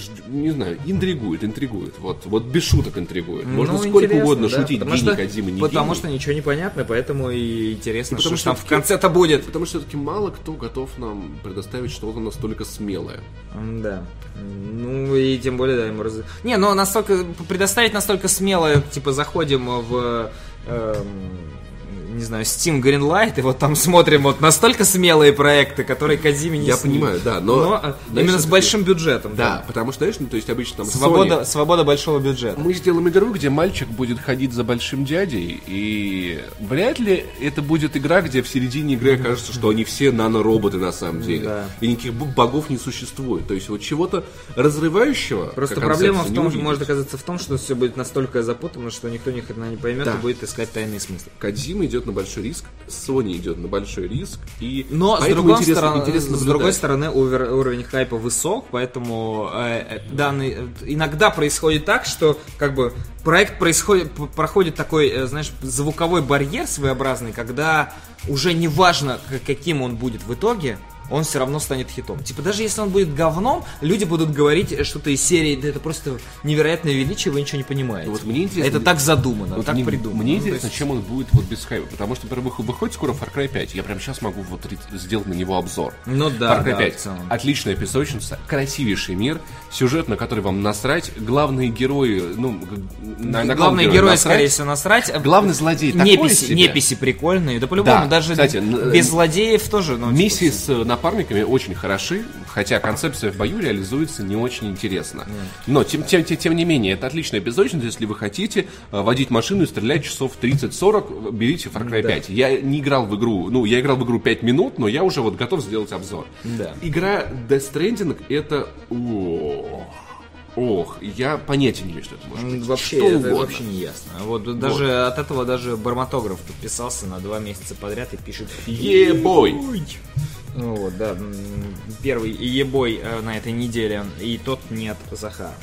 ж- не знаю, интригует, интригует. Вот, вот без шуток интригует. Можно Ну, сколько угодно да, шутить, потому что- Кодзимы, не Потому гений. что ничего не понятно, поэтому и интересно, потому что, что там в конце-то будет. Потому что все-таки мало кто готов нам предоставить что-то настолько смелое. Да. Ну и тем более, да, ему раз... Не, но настолько предоставить настолько смело, типа заходим в эм, не знаю, Steam Greenlight, и вот там смотрим вот настолько смелые проекты, которые Кадзиме не Я снились. понимаю, да, но- э, знаешь, именно с большим бюджетом, Да, потому что, знаешь, ну, то есть обычно там Свобода, Sony- свобода большого бюджета. Мы сделаем игру, где мальчик будет ходить за большим дядей, и вряд ли это будет игра, где в середине игры окажется, что они все нанороботы на самом деле. Да. И никаких богов не существует. То есть вот чего-то разрывающего. Просто проблема в том, может оказаться в том, что все будет настолько запутано, что никто ни хрена не поймет Да. и будет искать тайные смыслы. Кодзима идет на большой риск, Sony идет на большой риск, и Но с другой, интересно, стороны, интересно с другой стороны увер- уровень хайпа высок, поэтому э, э, данный э, иногда происходит так, что как бы проект происходит проходит такой, э, знаешь, звуковой барьер своеобразный, когда уже не важно, каким он будет в итоге. Он все равно станет хитом. Типа, даже если он будет говном, люди будут говорить что-то из серии, да это просто невероятное величие, вы ничего не понимаете. Вот мне интересно- это так задумано, Вот так мне, придумано. Мне Ну, интересно, есть- чем он будет вот без хайпа. Потому что, во-первых, выходит скоро Far Cry 5. Я прямо сейчас могу вот сделать на него обзор. Ну да, Far Cry да, 5. в целом. Отличная песочница, красивейший мир, сюжет, на который вам насрать, главные герои, ну, на, на Главные героя герои, насрать. скорее всего, насрать. Главный злодей неписи, себе. неписи прикольные. Да по-любому, Да, даже кстати, без злодеев тоже. Ну, типа, Миссии с э, напарниками очень хороши, хотя концепция в бою реализуется не очень интересно. Но, тем, тем, тем, тем не менее, это отличная песочница, если вы хотите э, водить машину и стрелять часов 30-40, берите Far Cry 5. Я не играл в игру, ну, я играл в игру 5 минут, но я уже вот готов сделать обзор. Да. Игра Death Stranding это... Ох, ох, я понятия не имею, что это может М, быть. Вообще, Что это угодно. вообще не ясно. Вот даже от этого даже барматограф подписался на два месяца подряд и пишет Е-бой! Ну вот, да, первый ебой э, на этой неделе, и тот нет Захара.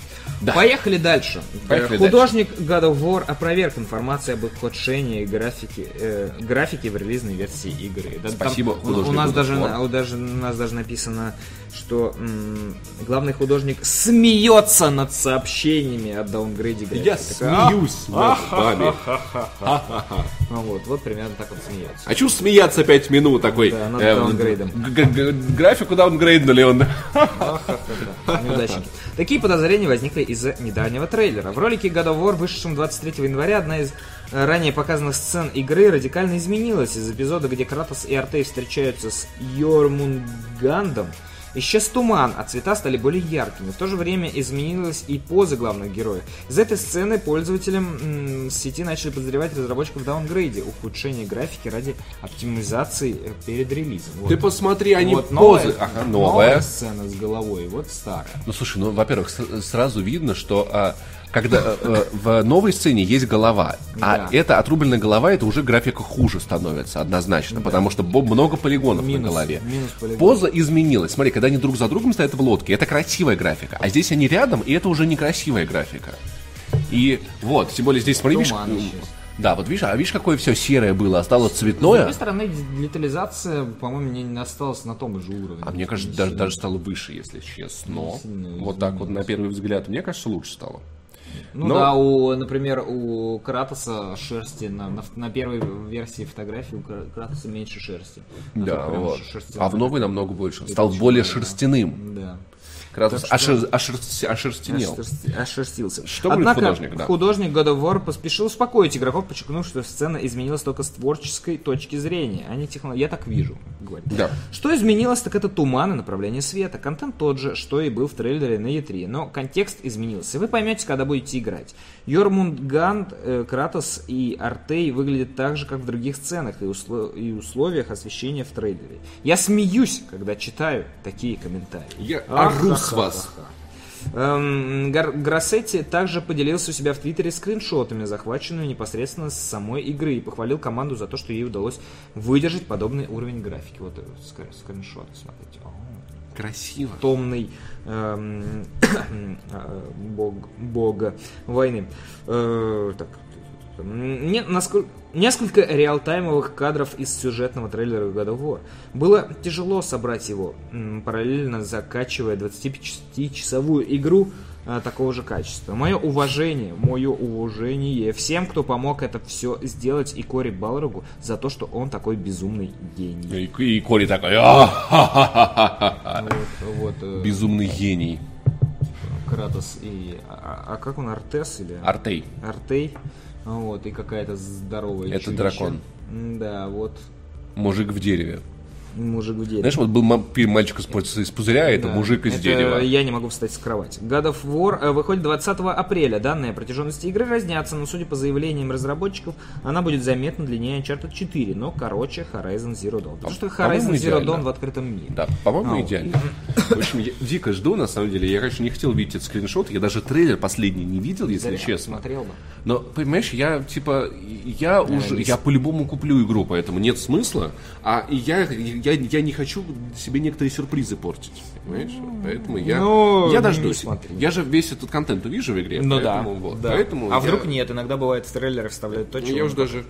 Да. Поехали дальше. Поехали Художник God of War опроверг информацию об ухудшении графики, э, графики в релизной версии игры. Да, Спасибо, у- у, художнику нас даже, на- у даже, у нас даже написано, что м, главный художник смеется над сообщениями о даунгрейде графики. Я Такая, смеюсь над вами. Ну вот, вот примерно так он смеется. А чё смеяться 5 минут такой? Да, над э, даунгрейдом. Графику даунгрейднули он. Неудачники. Такие подозрения возникли из-за недавнего трейлера. В ролике God of War, вышедшем 23 января, одна из э, ранее показанных сцен игры радикально изменилась. Из эпизода, где Кратос и Артей встречаются с Йормунгандом, исчез туман, а цвета стали более яркими. В то же время изменилась и поза главных героев. Из этой сцены пользователям сети начали подозревать разработчиков в даунгрейде, ухудшение графики ради оптимизации э, перед релизом. Вот. Ты посмотри, они Вот новая, позы. Ага, новая новая. сцена с головой, вот старая. Ну слушай, ну во-первых, с- сразу видно, что а, когда э, э, в новой сцене есть голова, а Да. эта отрубленная голова, это уже графика хуже становится однозначно, потому что много полигонов на Минус- голове. минус полигон. Поза изменилась. Смотри, когда они друг за другом стоят в лодке, это красивая графика, а здесь они рядом, и это уже некрасивая графика. И вот, тем более здесь, смотри, видишь, Туман да, вот видишь, а видишь, какое все серое было, осталось С цветное. другой стороны, детализация, по-моему, не, не осталась на том же уровне. А мне кажется, даже, даже стало выше, если честно. сильно Вот так вот на первый взгляд, мне кажется, лучше стало. Ну Но- да, у, например, у Кратоса шерсти на, на, на первой версии фотографии у Кра- Кратоса меньше шерсти. Да, Такой прям вот. А в новый намного больше. Стал более шерстяным. Да. Кратос Так что- ошер- ошерстенел. Ошерсти- Ошерстился. Что Однако, художник, да? художник God of War поспешил успокоить игроков, подчеркнув, что сцена изменилась только с творческой точки зрения, а не технологии. Я так вижу, говорит. Да. Что изменилось, так это туман и направление света. Контент тот же, что и был в трейлере на E3, но контекст изменился. Вы поймете, когда будете играть. Йормундганд, э, Кратос и Артей выглядят так же, как в других сценах и, усло- и условиях освещения в трейлере. Я смеюсь, когда читаю такие комментарии. Я ору ха, с вас. Эм, Гроссетти также поделился у себя в Твиттере скриншотами, захваченными непосредственно с самой игры, и похвалил команду за то, что ей удалось выдержать подобный уровень графики. Вот э, скр- скриншоты, смотрите. О, Красиво. томный эм, э, бог, бога войны. Э, так, не- насколько- несколько реалтаймовых кадров из сюжетного трейлера God of War. Было тяжело собрать его, параллельно закачивая 25-часовую игру э, такого же качества. Мое уважение, мое уважение всем, кто помог это все сделать, и Кори Балрогу за то, что он такой безумный гений. И, и Кори такой, «А-ха-ха-ха-ха-ха». Вот, вот, э, безумный гений. Кратос и... А, а как он, Артес или... Артей. Артей. Вот, и какая-то здоровая Это чудище. дракон. Да, вот. Мужик в дереве. Мужик в дереве. Знаешь, вот был «Мальчик из, из пузыря», а это Да. мужик из Это дерева. Я не могу встать с кровати. God of War э, выходит 20 апреля. Данные протяженности игры разнятся, но судя по заявлениям разработчиков, она будет заметно длиннее Uncharted 4, но короче Horizon Zero Dawn. Потому что по-моему, Horizon Zero идеально. Dawn в открытом мире. Да, по-моему, А, идеально. В общем, я дико жду, на самом деле. Я, конечно, не хотел видеть этот скриншот. Я даже трейлер последний не видел, если Зря честно. Смотрел бы. Но, понимаешь, я, типа, я уже, я по-любому куплю игру, поэтому нет смысла. А и я, я, я не хочу себе некоторые сюрпризы портить, понимаешь? Поэтому я, Ну, я дождусь. Я же весь этот контент увижу в игре, Ну поэтому да, вот. да. Поэтому а я- вдруг нет? Иногда бывает в трейлеры вставляют то, Ну, чего Я не уже даже...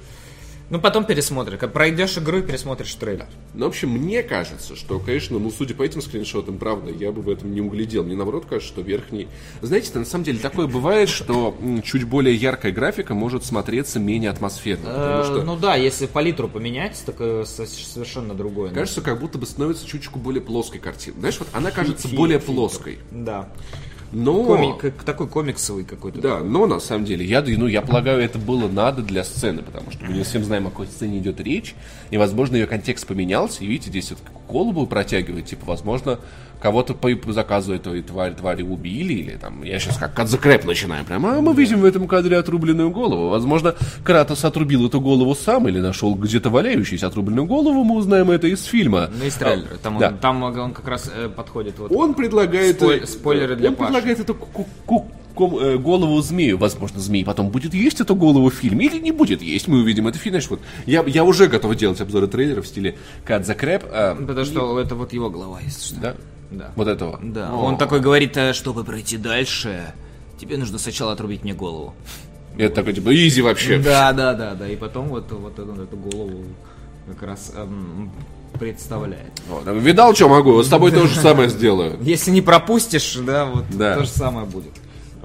Ну, потом пересмотришь. Как пройдешь игру и пересмотришь трейлер. Ну, в общем, мне кажется, что, конечно, ну, судя по этим скриншотам, правда, я бы в этом не углядел. Мне, наоборот, кажется, что верхний... Знаете, на самом деле, такое бывает, что чуть более яркая графика может смотреться менее атмосферно. Что Ну да, если палитру поменять, так э, со- совершенно другое. кажется, как будто бы становится чуточку более плоской картина. Знаешь, вот она кажется более плоской. Да. Но... Комик, такой комиксовый какой-то. Да, но на самом деле, я, ну, я полагаю, это было надо для сцены, потому что мы не всем знаем, о какой сцене идет речь, и, возможно, ее контекст поменялся, и видите, здесь вот голову протягивает, типа, возможно, кого-то по, заказу этой твари, твари убили, или там, я сейчас как Crap начинаю, прям, а мы видим в этом кадре отрубленную голову, возможно, Кратос отрубил эту голову сам, или нашел где-то валяющуюся отрубленную голову, мы узнаем это из фильма. Ну, из трейлера. Там, Да. он, там он как раз э, подходит. Вот. Он предлагает... Спой- э, спойлеры для Он Паши. предлагает эту ку- ку- ком- э, голову змею. Возможно, змей потом будет есть эту голову в фильме или не будет есть. Мы увидим это в фильме. Знаешь, вот я, я уже готов делать обзоры трейлеров в стиле Cut the Crap. а, Потому что это вот его голова, если что. да? Да. Вот этого. Да. О. Он такой говорит, э, чтобы пройти дальше, тебе нужно сначала отрубить мне голову. Это такой, типа, изи вообще. Да, да, да, да. И потом вот, вот эту, эту голову как раз эм, представляет. Вот. Видал, что могу? Вот с тобой то же самое сделаю. Если не пропустишь, да, вот Да. то же самое будет.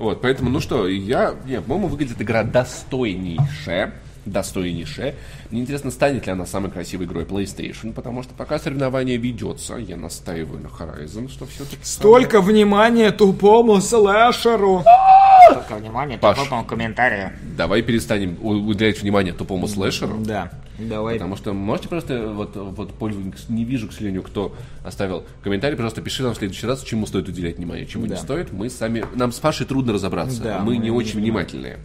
Вот, поэтому, ну что, я, не, по-моему, выглядит игра достойнейшая. Достойнейшая. Мне интересно, станет ли она самой красивой игрой PlayStation, потому что пока соревнование ведется, я настаиваю на Horizon, что все-таки... Столько внимания тупому слэшеру. Только внимание, Паш. такому комментарию. Давай перестанем уделять внимание тупому слэшеру. Да, давай. Потому что можете просто, вот, вот пользователь, не вижу, к сожалению, кто оставил комментарий, пожалуйста, пиши нам в следующий раз, чему стоит уделять внимание, чему Да. не стоит. Мы сами, нам с Пашей трудно разобраться, Да, мы, мы не очень внимательные.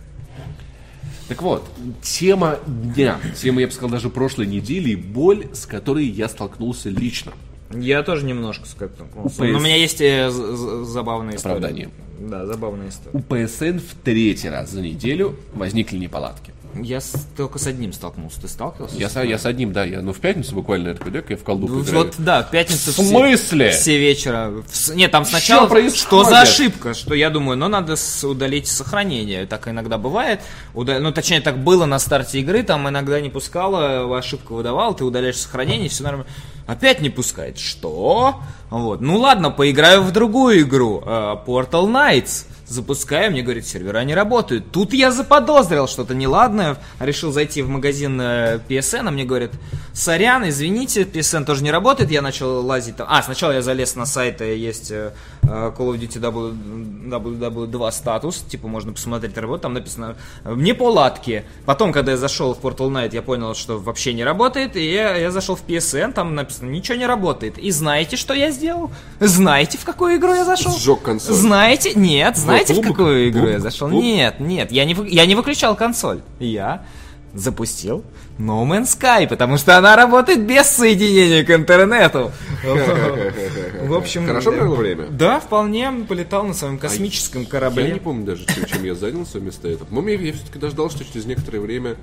Так вот, тема дня, тема, я бы сказал, даже прошлой недели, боль, с которой я столкнулся лично. Я тоже немножко скакнулся. PS. Но у меня есть э, забавная история. Оправдание. Да, забавная история. У ПСН в третий раз за неделю возникли неполадки. Я с- только с одним столкнулся. Ты сталкивался? Я, с я с одним, да, я, ну в пятницу буквально, я такой, да, я в колду Вот, поиграю. вот, да, в пятницу В смысле? Все, все вечера. В Нет, там сначала происходит? что за ошибка, что я думаю, ну надо с- удалить сохранение. Так иногда бывает. Уда- Ну, точнее, так было на старте игры, там иногда не пускало, ошибку выдавал, ты удаляешь сохранение, все нормально. Опять не пускает. Что? Вот. Ну ладно, поиграю в другую игру. э, Portal Knights. Запускаю, мне говорит, сервера не работают. Тут я заподозрил что-то неладное. Решил зайти в магазин э, PSN, а мне говорят, сорян, извините, PSN тоже не работает. Я начал лазить там. А, сначала я залез на сайт, э, есть э, Call of Duty W- WW2 статус, типа можно посмотреть работу, там написано «Мне поладки». Потом, когда я зашел в Portal Knight, я понял, что вообще не работает, и я, я зашел в PSN, там написано «Ничего не работает». И знаете, что я сделал? Знаете, в какую игру я зашел? Сжег консоль. Знаете? Нет, знаете, в клуб? какую игру Клуб? я зашел? Клуб? Нет, нет, я не, я не выключал консоль. Я запустил No Man's Sky, потому что она работает без соединения к интернету. В общем... Хорошо провел время? Да, вполне полетал на своем космическом Я не корабле. помню даже, чем, я занялся вместо этого. По-моему, я, все-таки дождал, что через некоторое время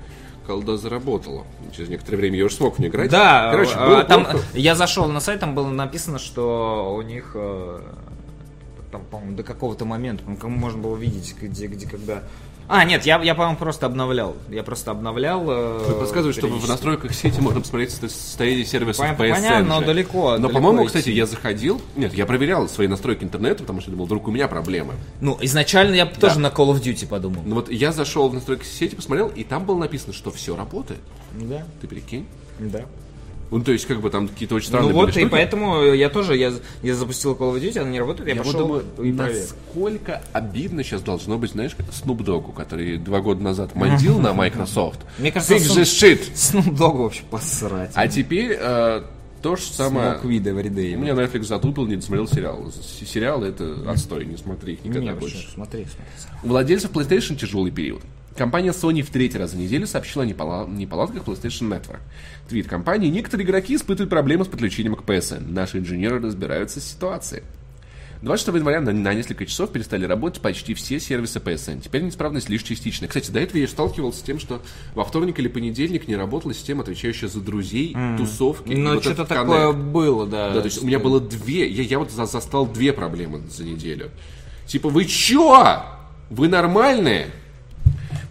колда заработала. Через некоторое время я уже смог в нее играть. Да, Короче, а, было там плохо. я зашел на сайт, там было написано, что у них э, там, по-моему, до какого-то момента, по-моему, кому можно было видеть, где, где, когда. А, нет, я, я по-моему, просто обновлял. Я просто обновлял. э, Подсказывает, что в настройках сети можно посмотреть состояние сервиса Понятно, PSN. понятно, но далеко, Но, по-моему, кстати, я заходил... Нет, я проверял свои настройки интернета, потому что думал, вдруг у меня проблемы. Ну, изначально я тоже на Call of Duty подумал. Ну вот я зашел в настройки сети, посмотрел, и там было написано, что все работает. Да, Ты прикинь? да. Ну, то есть, как бы там какие-то очень Ну странные вот, были и штуки. поэтому я тоже, я, я запустил Call of Duty, она не работает, я, Я вот пошел думаю, и проверил. насколько обидно сейчас должно быть, знаешь, Snoop Dogg'у, который два года назад мандил на Microsoft. Мне кажется, Snoop- this shit. Snoop Dogg вообще посрать. А теперь э, то же самое... Смог вида вреды. У меня Netflix затупил, не досмотрел сериал. С- Сериалы это отстой, не смотри их никогда Не, больше. смотри, смотри. Владельцев PlayStation тяжелый период. Компания Sony в третий раз за неделю сообщила о непола- неполадках PlayStation Network. Твит компании «Некоторые игроки испытывают проблемы с подключением к PSN. Наши инженеры разбираются с ситуацией». 26 января на, на несколько часов перестали работать почти все сервисы PSN. Теперь неисправность лишь частичная. Кстати, до этого я сталкивался с тем, что во вторник или понедельник не работала система, отвечающая за друзей, тусовки. и Ну, вот что-то такое коннект. было, да. Да, то есть у меня было две, я, я вот за- застал две проблемы за неделю. Типа, вы чё? Вы нормальные?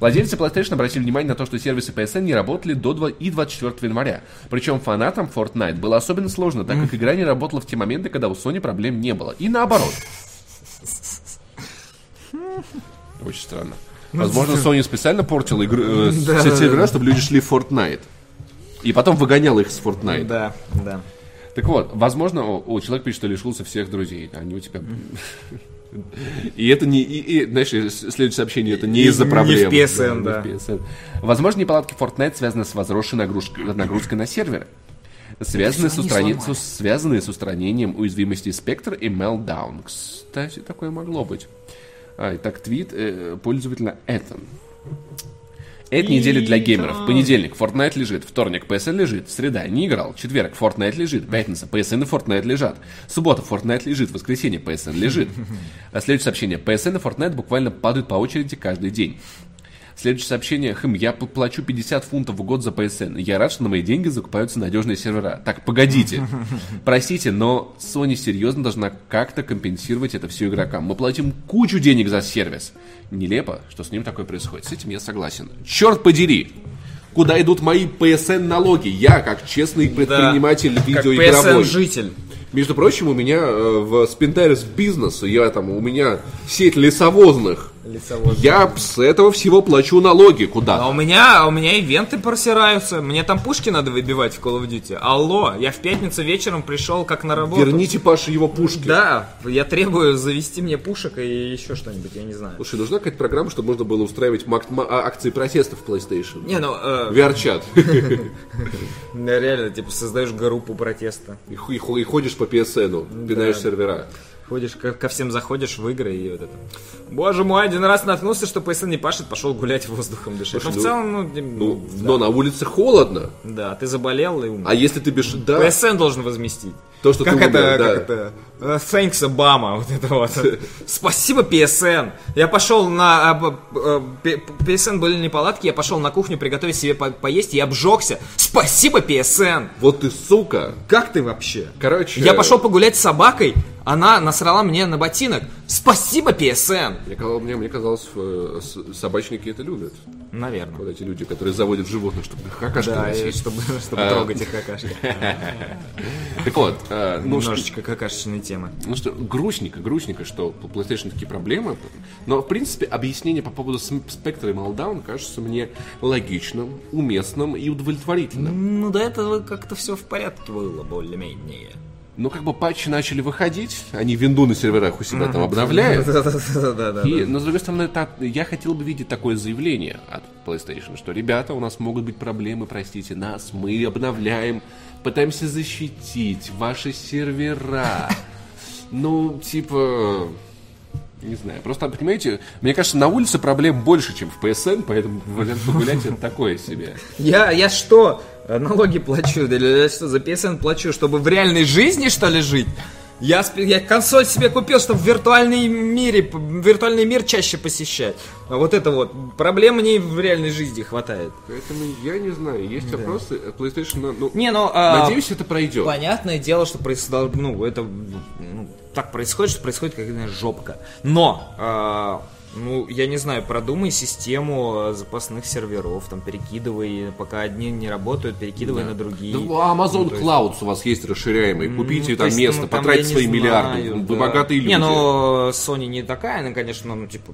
Владельцы PlayStation обратили внимание на то, что сервисы PSN не работали до 2 и 24 января. Причем фанатам Fortnite было особенно сложно, так как игра не работала в те моменты, когда у Sony проблем не было. И наоборот. Очень странно. Возможно, Sony специально портила игру, э, все сервера, чтобы люди шли в Fortnite. И потом выгонял их с Fortnite. Да, да. Так вот, возможно, о, о, человек пишет, что лишился всех друзей. Они у тебя... И это не... И, и, знаешь, следующее сообщение, это не Не- из-за не в проблем. PSN, не да. в PSN. Возможно, неполадки Fortnite связаны с возросшей нагрузкой, нагрузкой на серверы. Связаны с, устрани- связанные с устранением уязвимости Spectre и Meltdown. Кстати, такое могло быть. А, итак, твит э, пользователя Этан. Эта неделя для геймеров. Понедельник Fortnite лежит, вторник PSN лежит, среда не играл, четверг Fortnite лежит, пятница PSN и Fortnite лежат, суббота Fortnite лежит, воскресенье PSN лежит. А следующее сообщение. PSN и Fortnite буквально падают по очереди каждый день. Следующее сообщение. Хм, я плачу 50 фунтов в год за PSN. Я рад, что на мои деньги закупаются надежные сервера. Так, погодите. Простите, но Sony серьезно должна как-то компенсировать это все игрокам. Мы платим кучу денег за сервис. Нелепо, что с ним такое происходит. С этим я согласен. Черт подери! Куда идут мои PSN налоги? Я, как честный предприниматель Как видеоигровой. PSN-житель. Между прочим, у меня э, в Spintaris бизнес, я там, у меня сеть лесовозных. Я с этого всего плачу налоги. А Куда? у меня, а у меня ивенты просираются. Мне там пушки надо выбивать в Call of Duty. Алло, я в пятницу вечером пришел как на работу. Верните Паше его пушки. Да, я требую завести мне пушек и еще что-нибудь, я не знаю. Слушай, нужна какая-то программа, чтобы можно было устраивать а- акции протеста в PlayStation. Не, ну, э, VR-чат. реально, типа, создаешь группу протеста. И ходишь по PSN, пинаешь сервера. Ходишь, ко, ко всем заходишь в игры и вот это. Боже мой, один раз наткнулся, что PSN не пашет, пошел гулять воздухом дышать. Слушай, Но в ну, целом, ну, д- Ну, да. но на улице холодно. Да, ты заболел и умер. А если ты бежишь... Да, PSN должен возместить. то, что Как ты это, умер, да. как это? Э, Thanks, Obama, вот это вот. Спасибо, PSN. Я пошел на... а, б- э, PSN были неполадки, я пошел на кухню приготовить себе по- поесть и обжегся. Спасибо, PSN. Вот ты сука. Как ты вообще? Короче... Я пошел погулять с собакой, она насрала мне на ботинок. Спасибо, PSN. Мне, казалось- мне, мне казалось, э, собачники это любят. Наверное. Вот эти люди, которые заводят животных, чтобы их какашки Да, носить. чтобы, чтобы трогать их какашки. Так вот, ну, Немножечко какашечной темы. ну что, грустненько, грустненько, что по PlayStation такие проблемы. Но, в принципе, объяснение по поводу Spectre и Meltdown кажется мне логичным, уместным и удовлетворительным. Ну, до этого как-то все в порядке было, более-менее. Но как бы патчи начали выходить, они винду на серверах у себя там обновляют. И, но, с другой стороны, я хотел бы видеть такое заявление от PlayStation, что, ребята, у нас могут быть проблемы, простите нас, мы обновляем, пытаемся защитить ваши сервера. Ну, типа... Не знаю. Просто, понимаете, мне кажется, на улице проблем больше, чем в PSN, поэтому вариант погулять это такое себе. Я, я что, налоги плачу? Или я что, за PSN плачу, чтобы в реальной жизни, что ли, жить? Я, я консоль себе купил, чтобы в виртуальной мире, виртуальный мир чаще посещать. А вот это вот, проблем мне в реальной жизни хватает. Поэтому я не знаю, есть вопросы. PlayStation, ну, Не, ну... а, надеюсь, это пройдет. Понятное дело, что происходит, ну, это, ну, так происходит, что происходит какая-то жопка. Но, а, ну, я не знаю, продумай систему э, запасных серверов, там, перекидывай, пока одни не работают, перекидывай на другие. Да, Amazon Ну, есть- Clouds у вас есть расширяемый. Купите Ну, там есть, место, ну, там потратьте свои миллиарды. знаю, Вы да. богатые люди. Не, ну Sony не такая, она, конечно, ну, типа,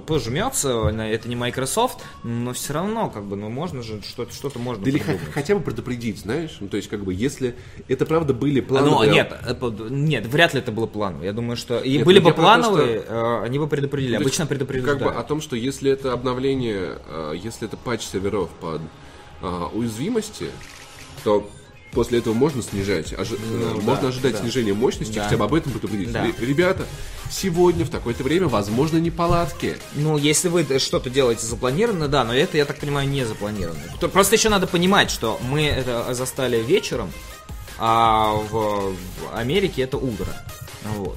пожмется, это не Microsoft, но все равно, как бы, ну, можно же, что-то, что-то можно Да или хотя бы предупредить, знаешь? Ну, то есть, как бы, если это правда были А, планы... Ну, нет, это- нет, вряд ли это было планово. Я думаю, что и были ну, бы плановые, э, они бы предупредили. Есть, Обычно предупреждают. Как бы о том, что если это обновление, э, если это патч серверов под э, уязвимости, то после этого можно снижать, ожи- э, можно Ну да, ожидать да. снижения мощности, Да. хотя бы об этом предупредить. Да. Ре- Ребята, сегодня в такое-то время возможно неполадки. Ну, если вы что-то делаете запланированно, да, но это, я так понимаю, не запланировано. То- Просто еще надо понимать, что мы это застали вечером, а в Америке это утро. Вот.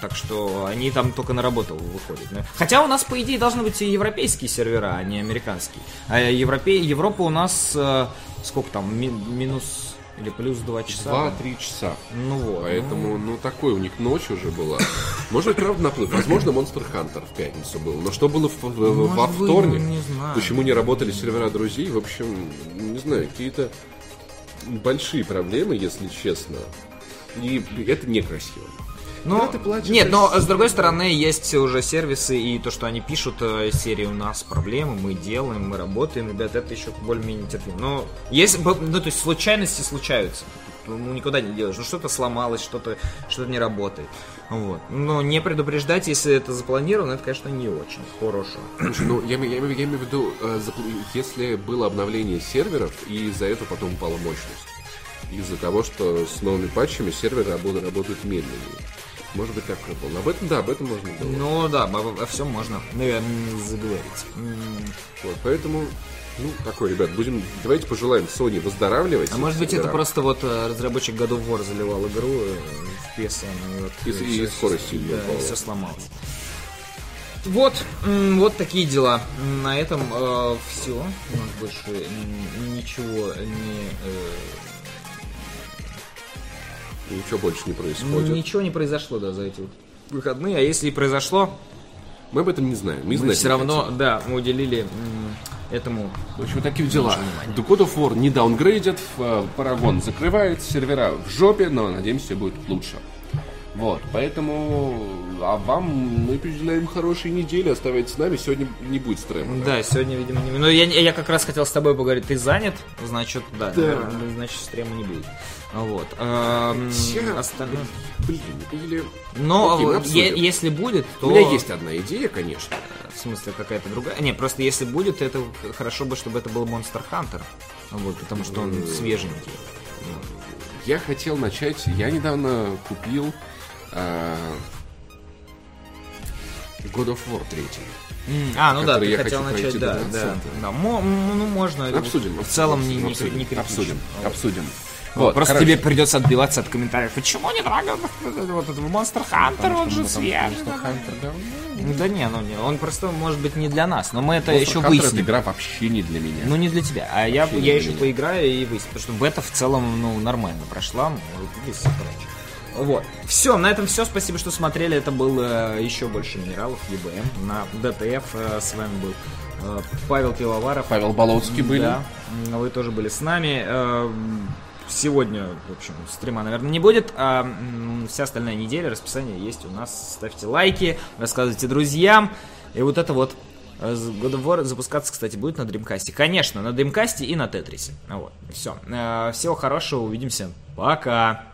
Так что они там только на работу выходят. Ну, Хотя у нас, по идее, должны быть и европейские сервера, а не американские. А Европе... Европа у нас э, сколько там, ми- минус или плюс 2 часа? Два-три часа. Ну вот. Поэтому, ну, такой у них ночь уже была. Может быть, правда, наплыв. Возможно, Monster Hunter в пятницу был. Но что было в- в- во вторник? не знаю. Почему не работали сервера друзей? В общем, не знаю, какие-то большие проблемы, если честно. И это некрасиво. Ну, Когда ты платишь нет, за но с- другой стороны есть уже сервисы и то, что они пишут э, серии у нас проблемы, мы делаем, мы работаем, ребят, это еще более-менее терпимо. Но бы- ну то есть случайности случаются, ну никуда не делаешь, ну что-то сломалось, что-то что не работает, вот. Но не предупреждать, если это запланировано, это, конечно, не очень хорошо. Слушай, ну, я, имею- я имею я имею в виду, э, запл- если было обновление серверов, и из-за этого потом упала мощность. Из-за того, что с новыми патчами серверы работают, работают медленнее. Может быть, так и было. Об этом, да, об этом можно было. Ну да, обо всем можно, наверное, заговорить. Вот, поэтому, ну, такой, ребят, будем, давайте пожелаем Sony выздоравливать. А может быть это просто вот э, разработчик God of War заливал игру э, в PSN, и, вот, И- и всё- скорость сильно да, и все сломалось. Вот, вот такие дела. На этом все. У нас больше ничего не, э, Ничего больше не происходит. ничего не произошло, да, за эти вот выходные. А если и произошло, Мы об этом не знаем. Мы, мы знать все равно, хотим. да, мы уделили этому В общем, такие дела. The God of War не даунгрейдят, э, Парагон закрывает, сервера в жопе, но надеемся, все будет лучше. Вот, поэтому, а вам мы пожелаем хорошей недели, оставайтесь с нами, сегодня не будет стрема. Да, сегодня, видимо, не... Ну, я, я как раз хотел с тобой поговорить. Ты занят, значит, да, наверное, значит, стрема не будет. Вот. Эм, Хотя, остальное- Блин, или... Но Окей, э, е- если будет, то... У меня есть одна идея, конечно. В смысле, какая-то другая? Не, просто если будет, это х- хорошо бы, чтобы это был Monster Hunter. Вот, потому что он свеженький. Я хотел начать, я недавно купил э, God of War 3. М, А, ну да, ты я хотел начать, да, да, да. ну, можно. Обсудим. В целом не, не, не критично. обсудим, обсудим. Вот, просто короче. тебе придется отбиваться от комментариев. Почему не нравится вот этот Monster Hunter, он же свежий. Ну Да не, ну не, он просто может быть не для нас, но мы это Monster еще Hunter выясним. эта игра вообще не для меня. Ну не для тебя, а я, Вообще я еще меня. поиграю и выясню, потому что бета в целом ну нормально прошла, ну, короче. Вот. Все, на этом все. Спасибо, что смотрели. Это был э, еще больше минералов ЕБМ на ДТФ. Э, с вами был э, Павел Пивоваров. Павел Болоцкий были. Да, вы тоже были с нами. Сегодня, в общем, стрима, наверное, не будет, а вся остальная неделя, расписание есть у нас. Ставьте лайки, рассказывайте друзьям. И вот это вот э, God of War запускаться, кстати, будет на Dreamcast. Конечно, на Dreamcast и на Тетрисе. Вот, все. Всего хорошего, увидимся. Пока.